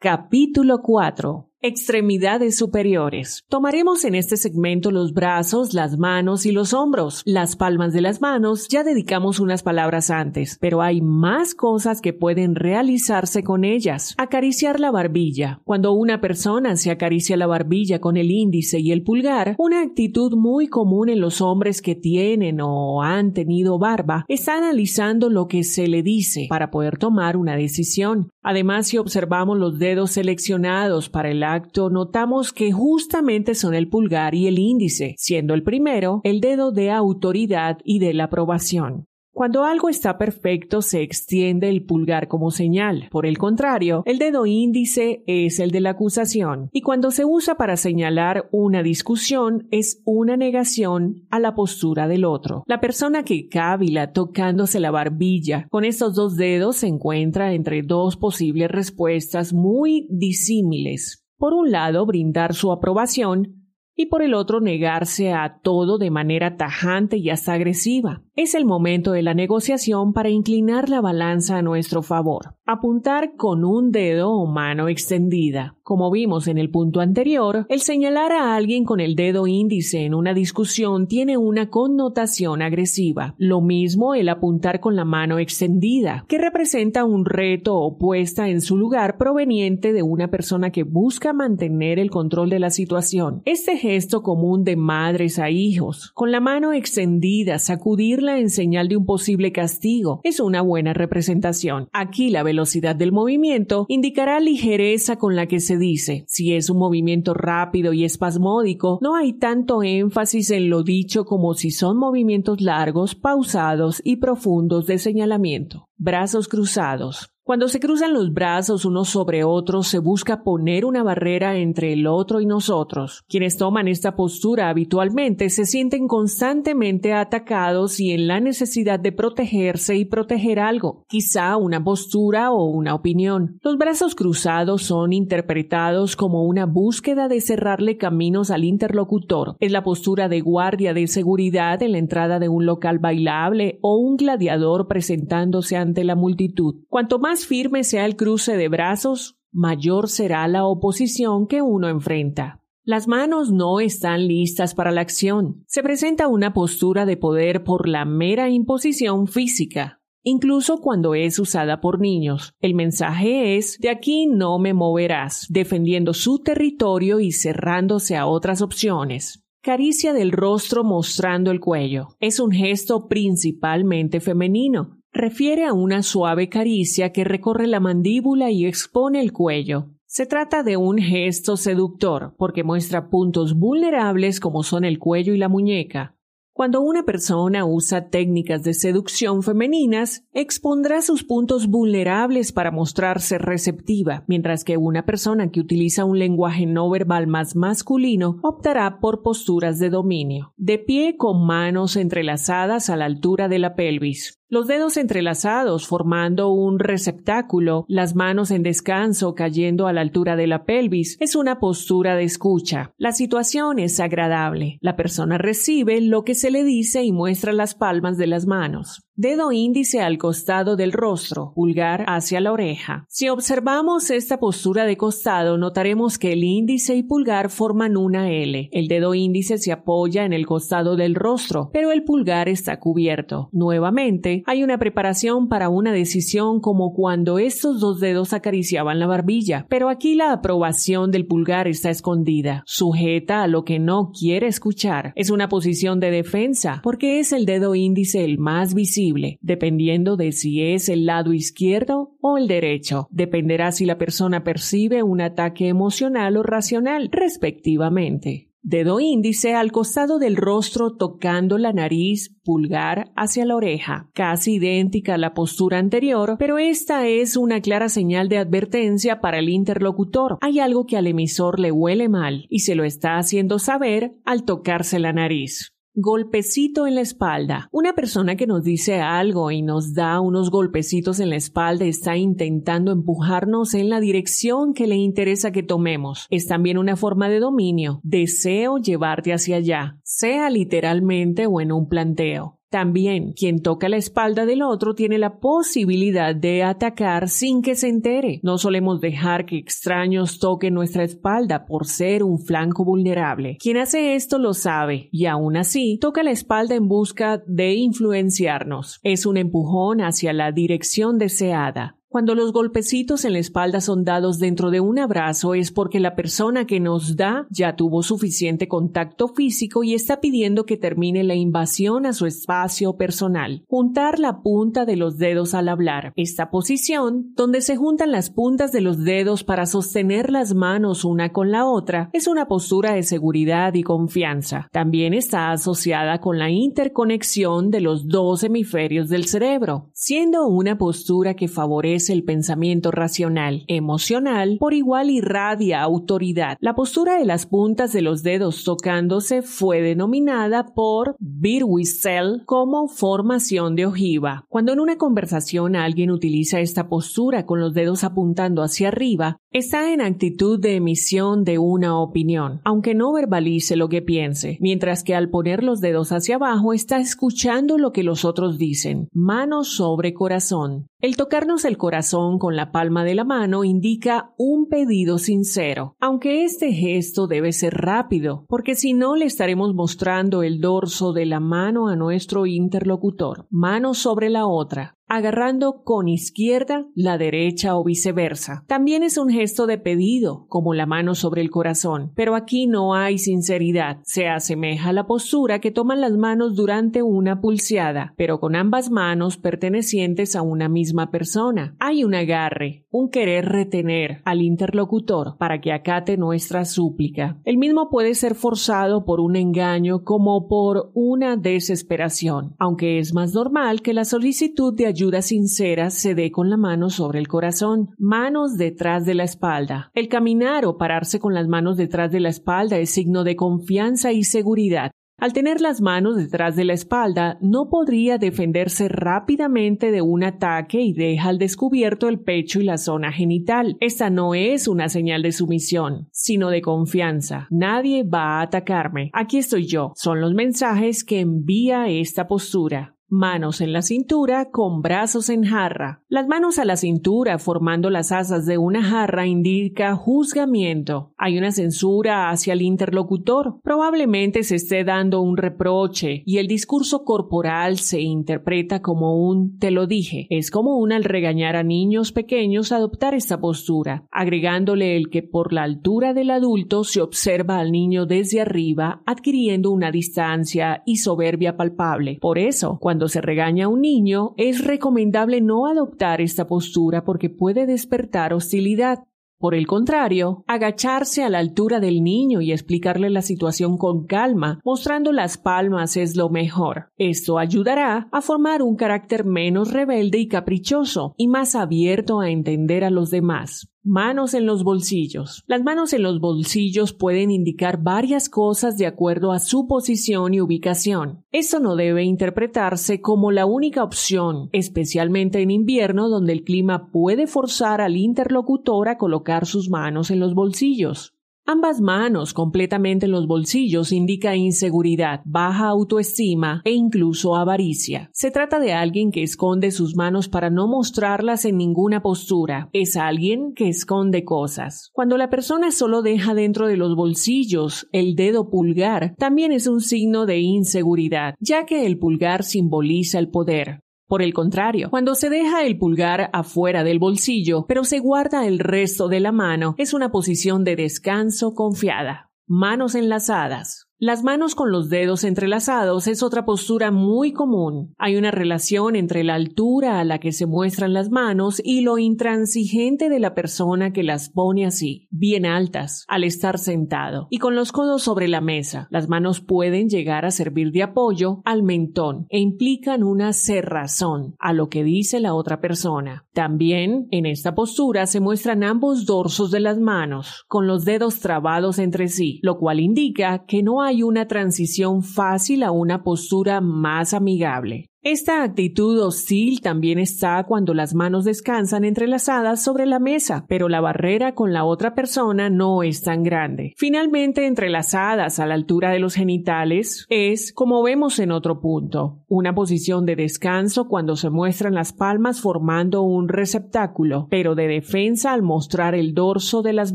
Capítulo 4 Extremidades superiores. Tomaremos en este segmento los brazos, las manos y los hombros. Las palmas de las manos ya dedicamos unas palabras antes, pero hay más cosas que pueden realizarse con ellas. Acariciar la barbilla. Cuando una persona se acaricia la barbilla con el índice y el pulgar, una actitud muy común en los hombres que tienen o han tenido barba, está analizando lo que se le dice para poder tomar una decisión. Además, si observamos los dedos seleccionados para el acto, notamos que justamente son el pulgar y el índice, siendo el primero el dedo de autoridad y de la aprobación. Cuando algo está perfecto se extiende el pulgar como señal. Por el contrario, el dedo índice es el de la acusación y cuando se usa para señalar una discusión es una negación a la postura del otro. La persona que cávila tocándose la barbilla con estos dos dedos se encuentra entre dos posibles respuestas muy disímiles. Por un lado, brindar su aprobación y por el otro negarse a todo de manera tajante y hasta agresiva. Es el momento de la negociación para inclinar la balanza a nuestro favor. Apuntar con un dedo o mano extendida. Como vimos en el punto anterior, el señalar a alguien con el dedo índice en una discusión tiene una connotación agresiva. Lo mismo el apuntar con la mano extendida, que representa un reto o puesta en su lugar proveniente de una persona que busca mantener el control de la situación. Este gesto común de madres a hijos, con la mano extendida, sacudirla en señal de un posible castigo, es una buena representación. Aquí la velocidad del movimiento indicará ligereza con la que se dice. Si es un movimiento rápido y espasmódico, no hay tanto énfasis en lo dicho como si son movimientos largos, pausados y profundos de señalamiento. Brazos cruzados. Cuando se cruzan los brazos unos sobre otros, se busca poner una barrera entre el otro y nosotros. Quienes toman esta postura habitualmente se sienten constantemente atacados y en la necesidad de protegerse y proteger algo, quizá una postura o una opinión. Los brazos cruzados son interpretados como una búsqueda de cerrarle caminos al interlocutor. Es la postura de guardia de seguridad en la entrada de un local bailable o un gladiador presentándose ante la multitud. Cuanto más firme sea el cruce de brazos, mayor será la oposición que uno enfrenta. Las manos no están listas para la acción. Se presenta una postura de poder por la mera imposición física, incluso cuando es usada por niños. El mensaje es de aquí no me moverás, defendiendo su territorio y cerrándose a otras opciones. Caricia del rostro mostrando el cuello. Es un gesto principalmente femenino, refiere a una suave caricia que recorre la mandíbula y expone el cuello. Se trata de un gesto seductor porque muestra puntos vulnerables como son el cuello y la muñeca. Cuando una persona usa técnicas de seducción femeninas, expondrá sus puntos vulnerables para mostrarse receptiva, mientras que una persona que utiliza un lenguaje no verbal más masculino optará por posturas de dominio. De pie con manos entrelazadas a la altura de la pelvis. Los dedos entrelazados formando un receptáculo, las manos en descanso cayendo a la altura de la pelvis, es una postura de escucha. La situación es agradable. La persona recibe lo que se le dice y muestra las palmas de las manos. Dedo índice al costado del rostro, pulgar hacia la oreja. Si observamos esta postura de costado, notaremos que el índice y pulgar forman una L. El dedo índice se apoya en el costado del rostro, pero el pulgar está cubierto. Nuevamente, hay una preparación para una decisión como cuando estos dos dedos acariciaban la barbilla, pero aquí la aprobación del pulgar está escondida, sujeta a lo que no quiere escuchar. Es una posición de defensa, porque es el dedo índice el más visible dependiendo de si es el lado izquierdo o el derecho. Dependerá si la persona percibe un ataque emocional o racional, respectivamente. Dedo índice al costado del rostro tocando la nariz, pulgar hacia la oreja, casi idéntica a la postura anterior, pero esta es una clara señal de advertencia para el interlocutor. Hay algo que al emisor le huele mal y se lo está haciendo saber al tocarse la nariz. Golpecito en la espalda. Una persona que nos dice algo y nos da unos golpecitos en la espalda está intentando empujarnos en la dirección que le interesa que tomemos. Es también una forma de dominio. Deseo llevarte hacia allá, sea literalmente o en un planteo. También quien toca la espalda del otro tiene la posibilidad de atacar sin que se entere. No solemos dejar que extraños toquen nuestra espalda por ser un flanco vulnerable. Quien hace esto lo sabe y aún así toca la espalda en busca de influenciarnos. Es un empujón hacia la dirección deseada. Cuando los golpecitos en la espalda son dados dentro de un abrazo es porque la persona que nos da ya tuvo suficiente contacto físico y está pidiendo que termine la invasión a su espacio personal. Juntar la punta de los dedos al hablar. Esta posición, donde se juntan las puntas de los dedos para sostener las manos una con la otra, es una postura de seguridad y confianza. También está asociada con la interconexión de los dos hemisferios del cerebro, siendo una postura que favorece el pensamiento racional, emocional, por igual irradia autoridad. La postura de las puntas de los dedos tocándose fue denominada por Birwisell como formación de ojiva. Cuando en una conversación alguien utiliza esta postura con los dedos apuntando hacia arriba, está en actitud de emisión de una opinión, aunque no verbalice lo que piense, mientras que al poner los dedos hacia abajo está escuchando lo que los otros dicen. Mano sobre corazón. El tocarnos el corazón con la palma de la mano indica un pedido sincero, aunque este gesto debe ser rápido, porque si no le estaremos mostrando el dorso de la mano a nuestro interlocutor, mano sobre la otra, agarrando con izquierda la derecha o viceversa. También es un gesto de pedido, como la mano sobre el corazón, pero aquí no hay sinceridad. Se asemeja a la postura que toman las manos durante una pulseada, pero con ambas manos pertenecientes a una misma persona. Hay un agarre, un querer retener al interlocutor para que acate nuestra súplica. El mismo puede ser forzado por un engaño como por una desesperación, aunque es más normal que la solicitud de ayuda sincera se dé con la mano sobre el corazón, manos detrás de la espalda. El caminar o pararse con las manos detrás de la espalda es signo de confianza y seguridad. Al tener las manos detrás de la espalda, no podría defenderse rápidamente de un ataque y deja al descubierto el pecho y la zona genital. Esta no es una señal de sumisión, sino de confianza. Nadie va a atacarme. Aquí estoy yo. Son los mensajes que envía esta postura manos en la cintura con brazos en jarra. Las manos a la cintura formando las asas de una jarra indica juzgamiento. Hay una censura hacia el interlocutor. Probablemente se esté dando un reproche y el discurso corporal se interpreta como un te lo dije. Es común al regañar a niños pequeños adoptar esta postura, agregándole el que por la altura del adulto se observa al niño desde arriba adquiriendo una distancia y soberbia palpable. Por eso, cuando cuando se regaña a un niño, es recomendable no adoptar esta postura porque puede despertar hostilidad. Por el contrario, agacharse a la altura del niño y explicarle la situación con calma, mostrando las palmas es lo mejor. Esto ayudará a formar un carácter menos rebelde y caprichoso y más abierto a entender a los demás. Manos en los bolsillos. Las manos en los bolsillos pueden indicar varias cosas de acuerdo a su posición y ubicación. Esto no debe interpretarse como la única opción, especialmente en invierno donde el clima puede forzar al interlocutor a colocar sus manos en los bolsillos. Ambas manos completamente en los bolsillos indica inseguridad, baja autoestima e incluso avaricia. Se trata de alguien que esconde sus manos para no mostrarlas en ninguna postura. Es alguien que esconde cosas. Cuando la persona solo deja dentro de los bolsillos el dedo pulgar, también es un signo de inseguridad, ya que el pulgar simboliza el poder. Por el contrario, cuando se deja el pulgar afuera del bolsillo, pero se guarda el resto de la mano, es una posición de descanso confiada. Manos enlazadas. Las manos con los dedos entrelazados es otra postura muy común. Hay una relación entre la altura a la que se muestran las manos y lo intransigente de la persona que las pone así, bien altas, al estar sentado, y con los codos sobre la mesa. Las manos pueden llegar a servir de apoyo al mentón e implican una cerrazón a lo que dice la otra persona. También en esta postura se muestran ambos dorsos de las manos, con los dedos trabados entre sí, lo cual indica que no hay una transición fácil a una postura más amigable. Esta actitud hostil también está cuando las manos descansan entrelazadas sobre la mesa, pero la barrera con la otra persona no es tan grande. Finalmente, entrelazadas a la altura de los genitales es, como vemos en otro punto, una posición de descanso cuando se muestran las palmas formando un receptáculo, pero de defensa al mostrar el dorso de las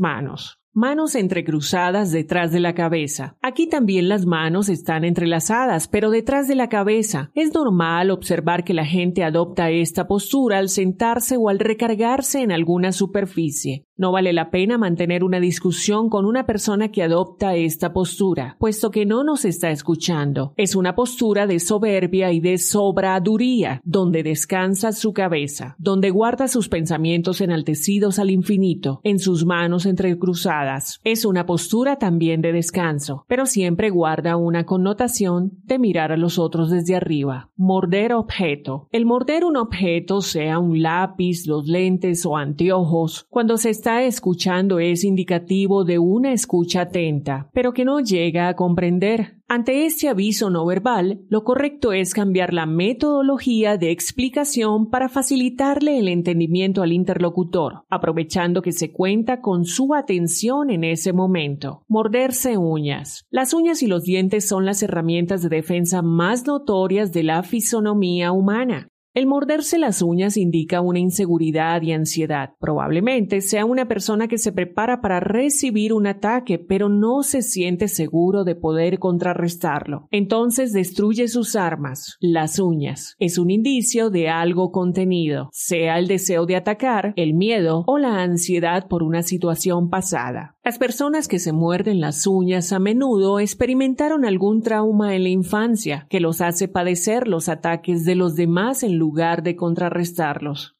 manos. Manos entrecruzadas detrás de la cabeza. Aquí también las manos están entrelazadas, pero detrás de la cabeza. Es normal observar que la gente adopta esta postura al sentarse o al recargarse en alguna superficie. No vale la pena mantener una discusión con una persona que adopta esta postura, puesto que no nos está escuchando. Es una postura de soberbia y de sobraduría, donde descansa su cabeza, donde guarda sus pensamientos enaltecidos al infinito, en sus manos entrecruzadas. Es una postura también de descanso, pero siempre guarda una connotación de mirar a los otros desde arriba. Morder objeto. El morder un objeto, sea un lápiz, los lentes o anteojos, cuando se está escuchando es indicativo de una escucha atenta, pero que no llega a comprender. Ante este aviso no verbal, lo correcto es cambiar la metodología de explicación para facilitarle el entendimiento al interlocutor, aprovechando que se cuenta con su atención en ese momento. Morderse uñas. Las uñas y los dientes son las herramientas de defensa más notorias de la fisonomía humana. El morderse las uñas indica una inseguridad y ansiedad. Probablemente sea una persona que se prepara para recibir un ataque, pero no se siente seguro de poder contrarrestarlo. Entonces destruye sus armas, las uñas. Es un indicio de algo contenido, sea el deseo de atacar, el miedo o la ansiedad por una situación pasada. Las personas que se muerden las uñas a menudo experimentaron algún trauma en la infancia que los hace padecer los ataques de los demás en lugar de contrarrestarlos.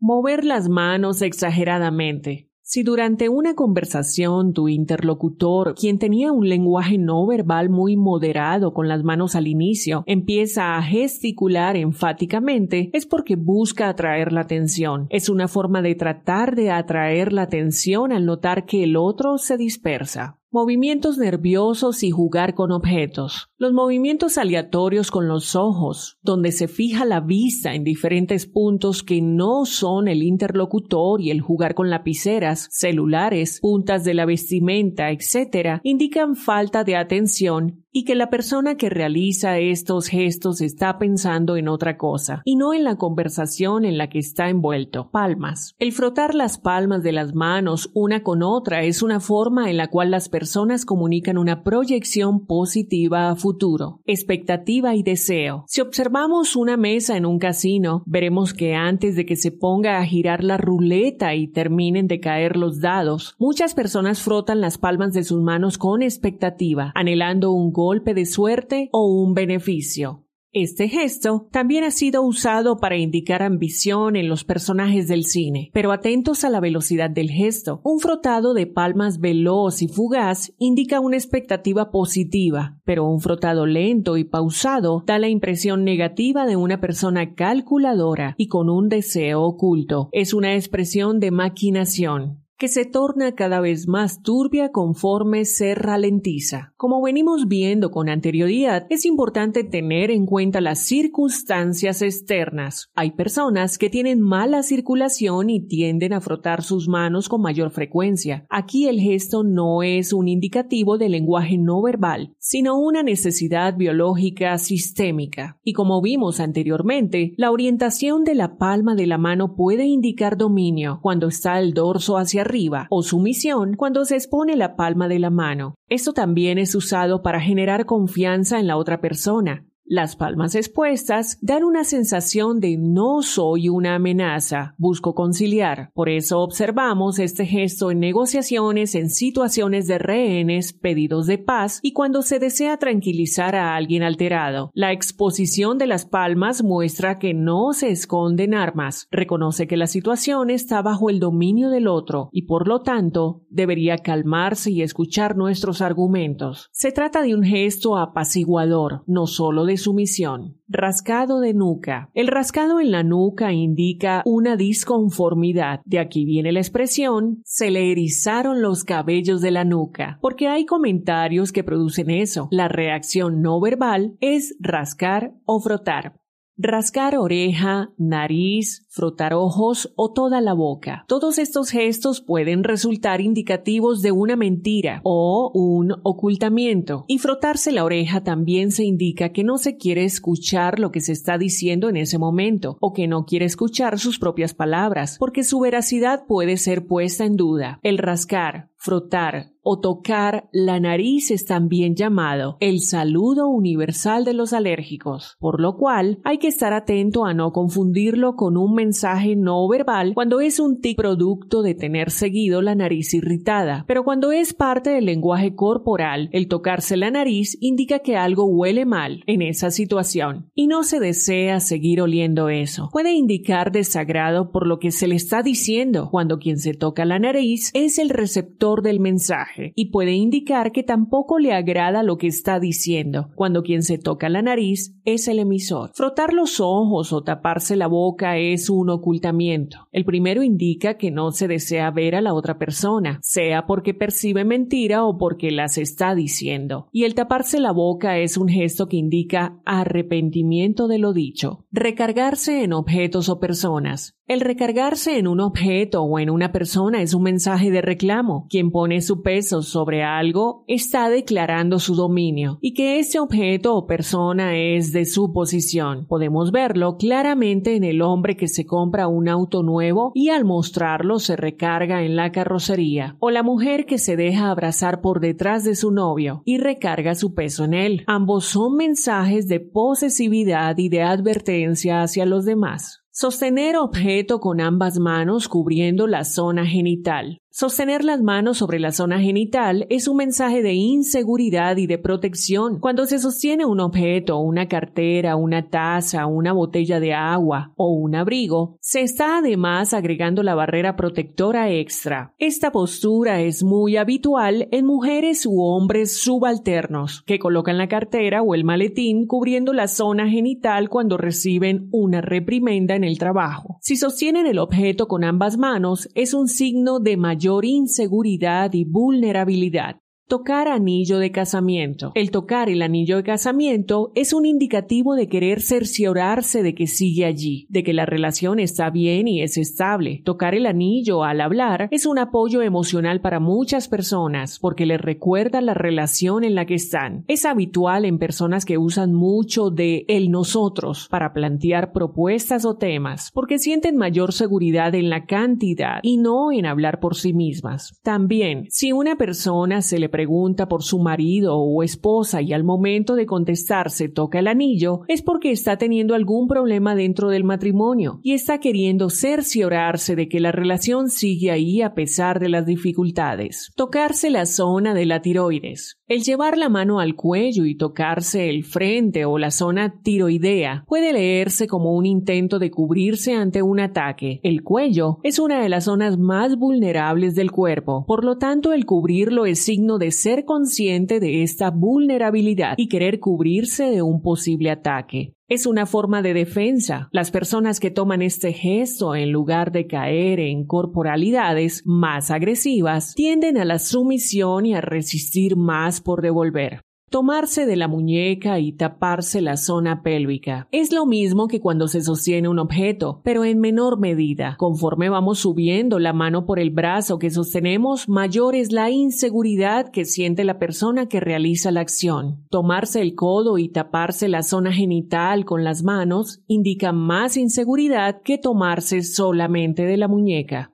Mover las manos exageradamente. Si durante una conversación tu interlocutor, quien tenía un lenguaje no verbal muy moderado con las manos al inicio, empieza a gesticular enfáticamente, es porque busca atraer la atención. Es una forma de tratar de atraer la atención al notar que el otro se dispersa. Movimientos nerviosos y jugar con objetos. Los movimientos aleatorios con los ojos, donde se fija la vista en diferentes puntos que no son el interlocutor y el jugar con lapiceras, celulares, puntas de la vestimenta, etc., indican falta de atención y que la persona que realiza estos gestos está pensando en otra cosa y no en la conversación en la que está envuelto. Palmas. El frotar las palmas de las manos una con otra es una forma en la cual las personas comunican una proyección positiva a futuro, expectativa y deseo. Si observamos una mesa en un casino, veremos que antes de que se ponga a girar la ruleta y terminen de caer los dados, muchas personas frotan las palmas de sus manos con expectativa, anhelando un golpe de suerte o un beneficio. Este gesto también ha sido usado para indicar ambición en los personajes del cine, pero atentos a la velocidad del gesto. Un frotado de palmas veloz y fugaz indica una expectativa positiva, pero un frotado lento y pausado da la impresión negativa de una persona calculadora y con un deseo oculto. Es una expresión de maquinación. Que se torna cada vez más turbia conforme se ralentiza. Como venimos viendo con anterioridad, es importante tener en cuenta las circunstancias externas. Hay personas que tienen mala circulación y tienden a frotar sus manos con mayor frecuencia. Aquí el gesto no es un indicativo del lenguaje no verbal, sino una necesidad biológica sistémica. Y como vimos anteriormente, la orientación de la palma de la mano puede indicar dominio cuando está el dorso hacia o sumisión cuando se expone la palma de la mano. Esto también es usado para generar confianza en la otra persona. Las palmas expuestas dan una sensación de no soy una amenaza, busco conciliar. Por eso observamos este gesto en negociaciones, en situaciones de rehenes, pedidos de paz y cuando se desea tranquilizar a alguien alterado. La exposición de las palmas muestra que no se esconden armas, reconoce que la situación está bajo el dominio del otro y por lo tanto debería calmarse y escuchar nuestros argumentos. Se trata de un gesto apaciguador, no solo de sumisión. Rascado de nuca. El rascado en la nuca indica una disconformidad. De aquí viene la expresión se le erizaron los cabellos de la nuca, porque hay comentarios que producen eso. La reacción no verbal es rascar o frotar rascar oreja, nariz, frotar ojos o toda la boca. Todos estos gestos pueden resultar indicativos de una mentira o un ocultamiento. Y frotarse la oreja también se indica que no se quiere escuchar lo que se está diciendo en ese momento o que no quiere escuchar sus propias palabras, porque su veracidad puede ser puesta en duda. El rascar, frotar o tocar la nariz es también llamado el saludo universal de los alérgicos, por lo cual hay que estar atento a no confundirlo con un mensaje no verbal cuando es un tic producto de tener seguido la nariz irritada, pero cuando es parte del lenguaje corporal, el tocarse la nariz indica que algo huele mal en esa situación y no se desea seguir oliendo eso. Puede indicar desagrado por lo que se le está diciendo cuando quien se toca la nariz es el receptor del mensaje y puede indicar que tampoco le agrada lo que está diciendo, cuando quien se toca la nariz es el emisor. Frotar los ojos o taparse la boca es un ocultamiento. El primero indica que no se desea ver a la otra persona, sea porque percibe mentira o porque las está diciendo. Y el taparse la boca es un gesto que indica arrepentimiento de lo dicho. Recargarse en objetos o personas. El recargarse en un objeto o en una persona es un mensaje de reclamo. Quien pone su peso sobre algo está declarando su dominio y que ese objeto o persona es de su posición. Podemos verlo claramente en el hombre que se compra un auto nuevo y al mostrarlo se recarga en la carrocería o la mujer que se deja abrazar por detrás de su novio y recarga su peso en él. Ambos son mensajes de posesividad y de advertencia hacia los demás. Sostener objeto con ambas manos cubriendo la zona genital. Sostener las manos sobre la zona genital es un mensaje de inseguridad y de protección. Cuando se sostiene un objeto, una cartera, una taza, una botella de agua o un abrigo, se está además agregando la barrera protectora extra. Esta postura es muy habitual en mujeres u hombres subalternos que colocan la cartera o el maletín cubriendo la zona genital cuando reciben una reprimenda en el trabajo. Si sostienen el objeto con ambas manos, es un signo de mayor mayor inseguridad y vulnerabilidad. Tocar anillo de casamiento. El tocar el anillo de casamiento es un indicativo de querer cerciorarse de que sigue allí, de que la relación está bien y es estable. Tocar el anillo al hablar es un apoyo emocional para muchas personas porque les recuerda la relación en la que están. Es habitual en personas que usan mucho de el nosotros para plantear propuestas o temas porque sienten mayor seguridad en la cantidad y no en hablar por sí mismas. También, si una persona se le pregunta por su marido o esposa y al momento de contestar se toca el anillo, es porque está teniendo algún problema dentro del matrimonio y está queriendo cerciorarse de que la relación sigue ahí a pesar de las dificultades. Tocarse la zona de la tiroides. El llevar la mano al cuello y tocarse el frente o la zona tiroidea puede leerse como un intento de cubrirse ante un ataque. El cuello es una de las zonas más vulnerables del cuerpo, por lo tanto el cubrirlo es signo de ser consciente de esta vulnerabilidad y querer cubrirse de un posible ataque. Es una forma de defensa. Las personas que toman este gesto en lugar de caer en corporalidades más agresivas tienden a la sumisión y a resistir más por devolver. Tomarse de la muñeca y taparse la zona pélvica. Es lo mismo que cuando se sostiene un objeto, pero en menor medida. Conforme vamos subiendo la mano por el brazo que sostenemos, mayor es la inseguridad que siente la persona que realiza la acción. Tomarse el codo y taparse la zona genital con las manos indica más inseguridad que tomarse solamente de la muñeca.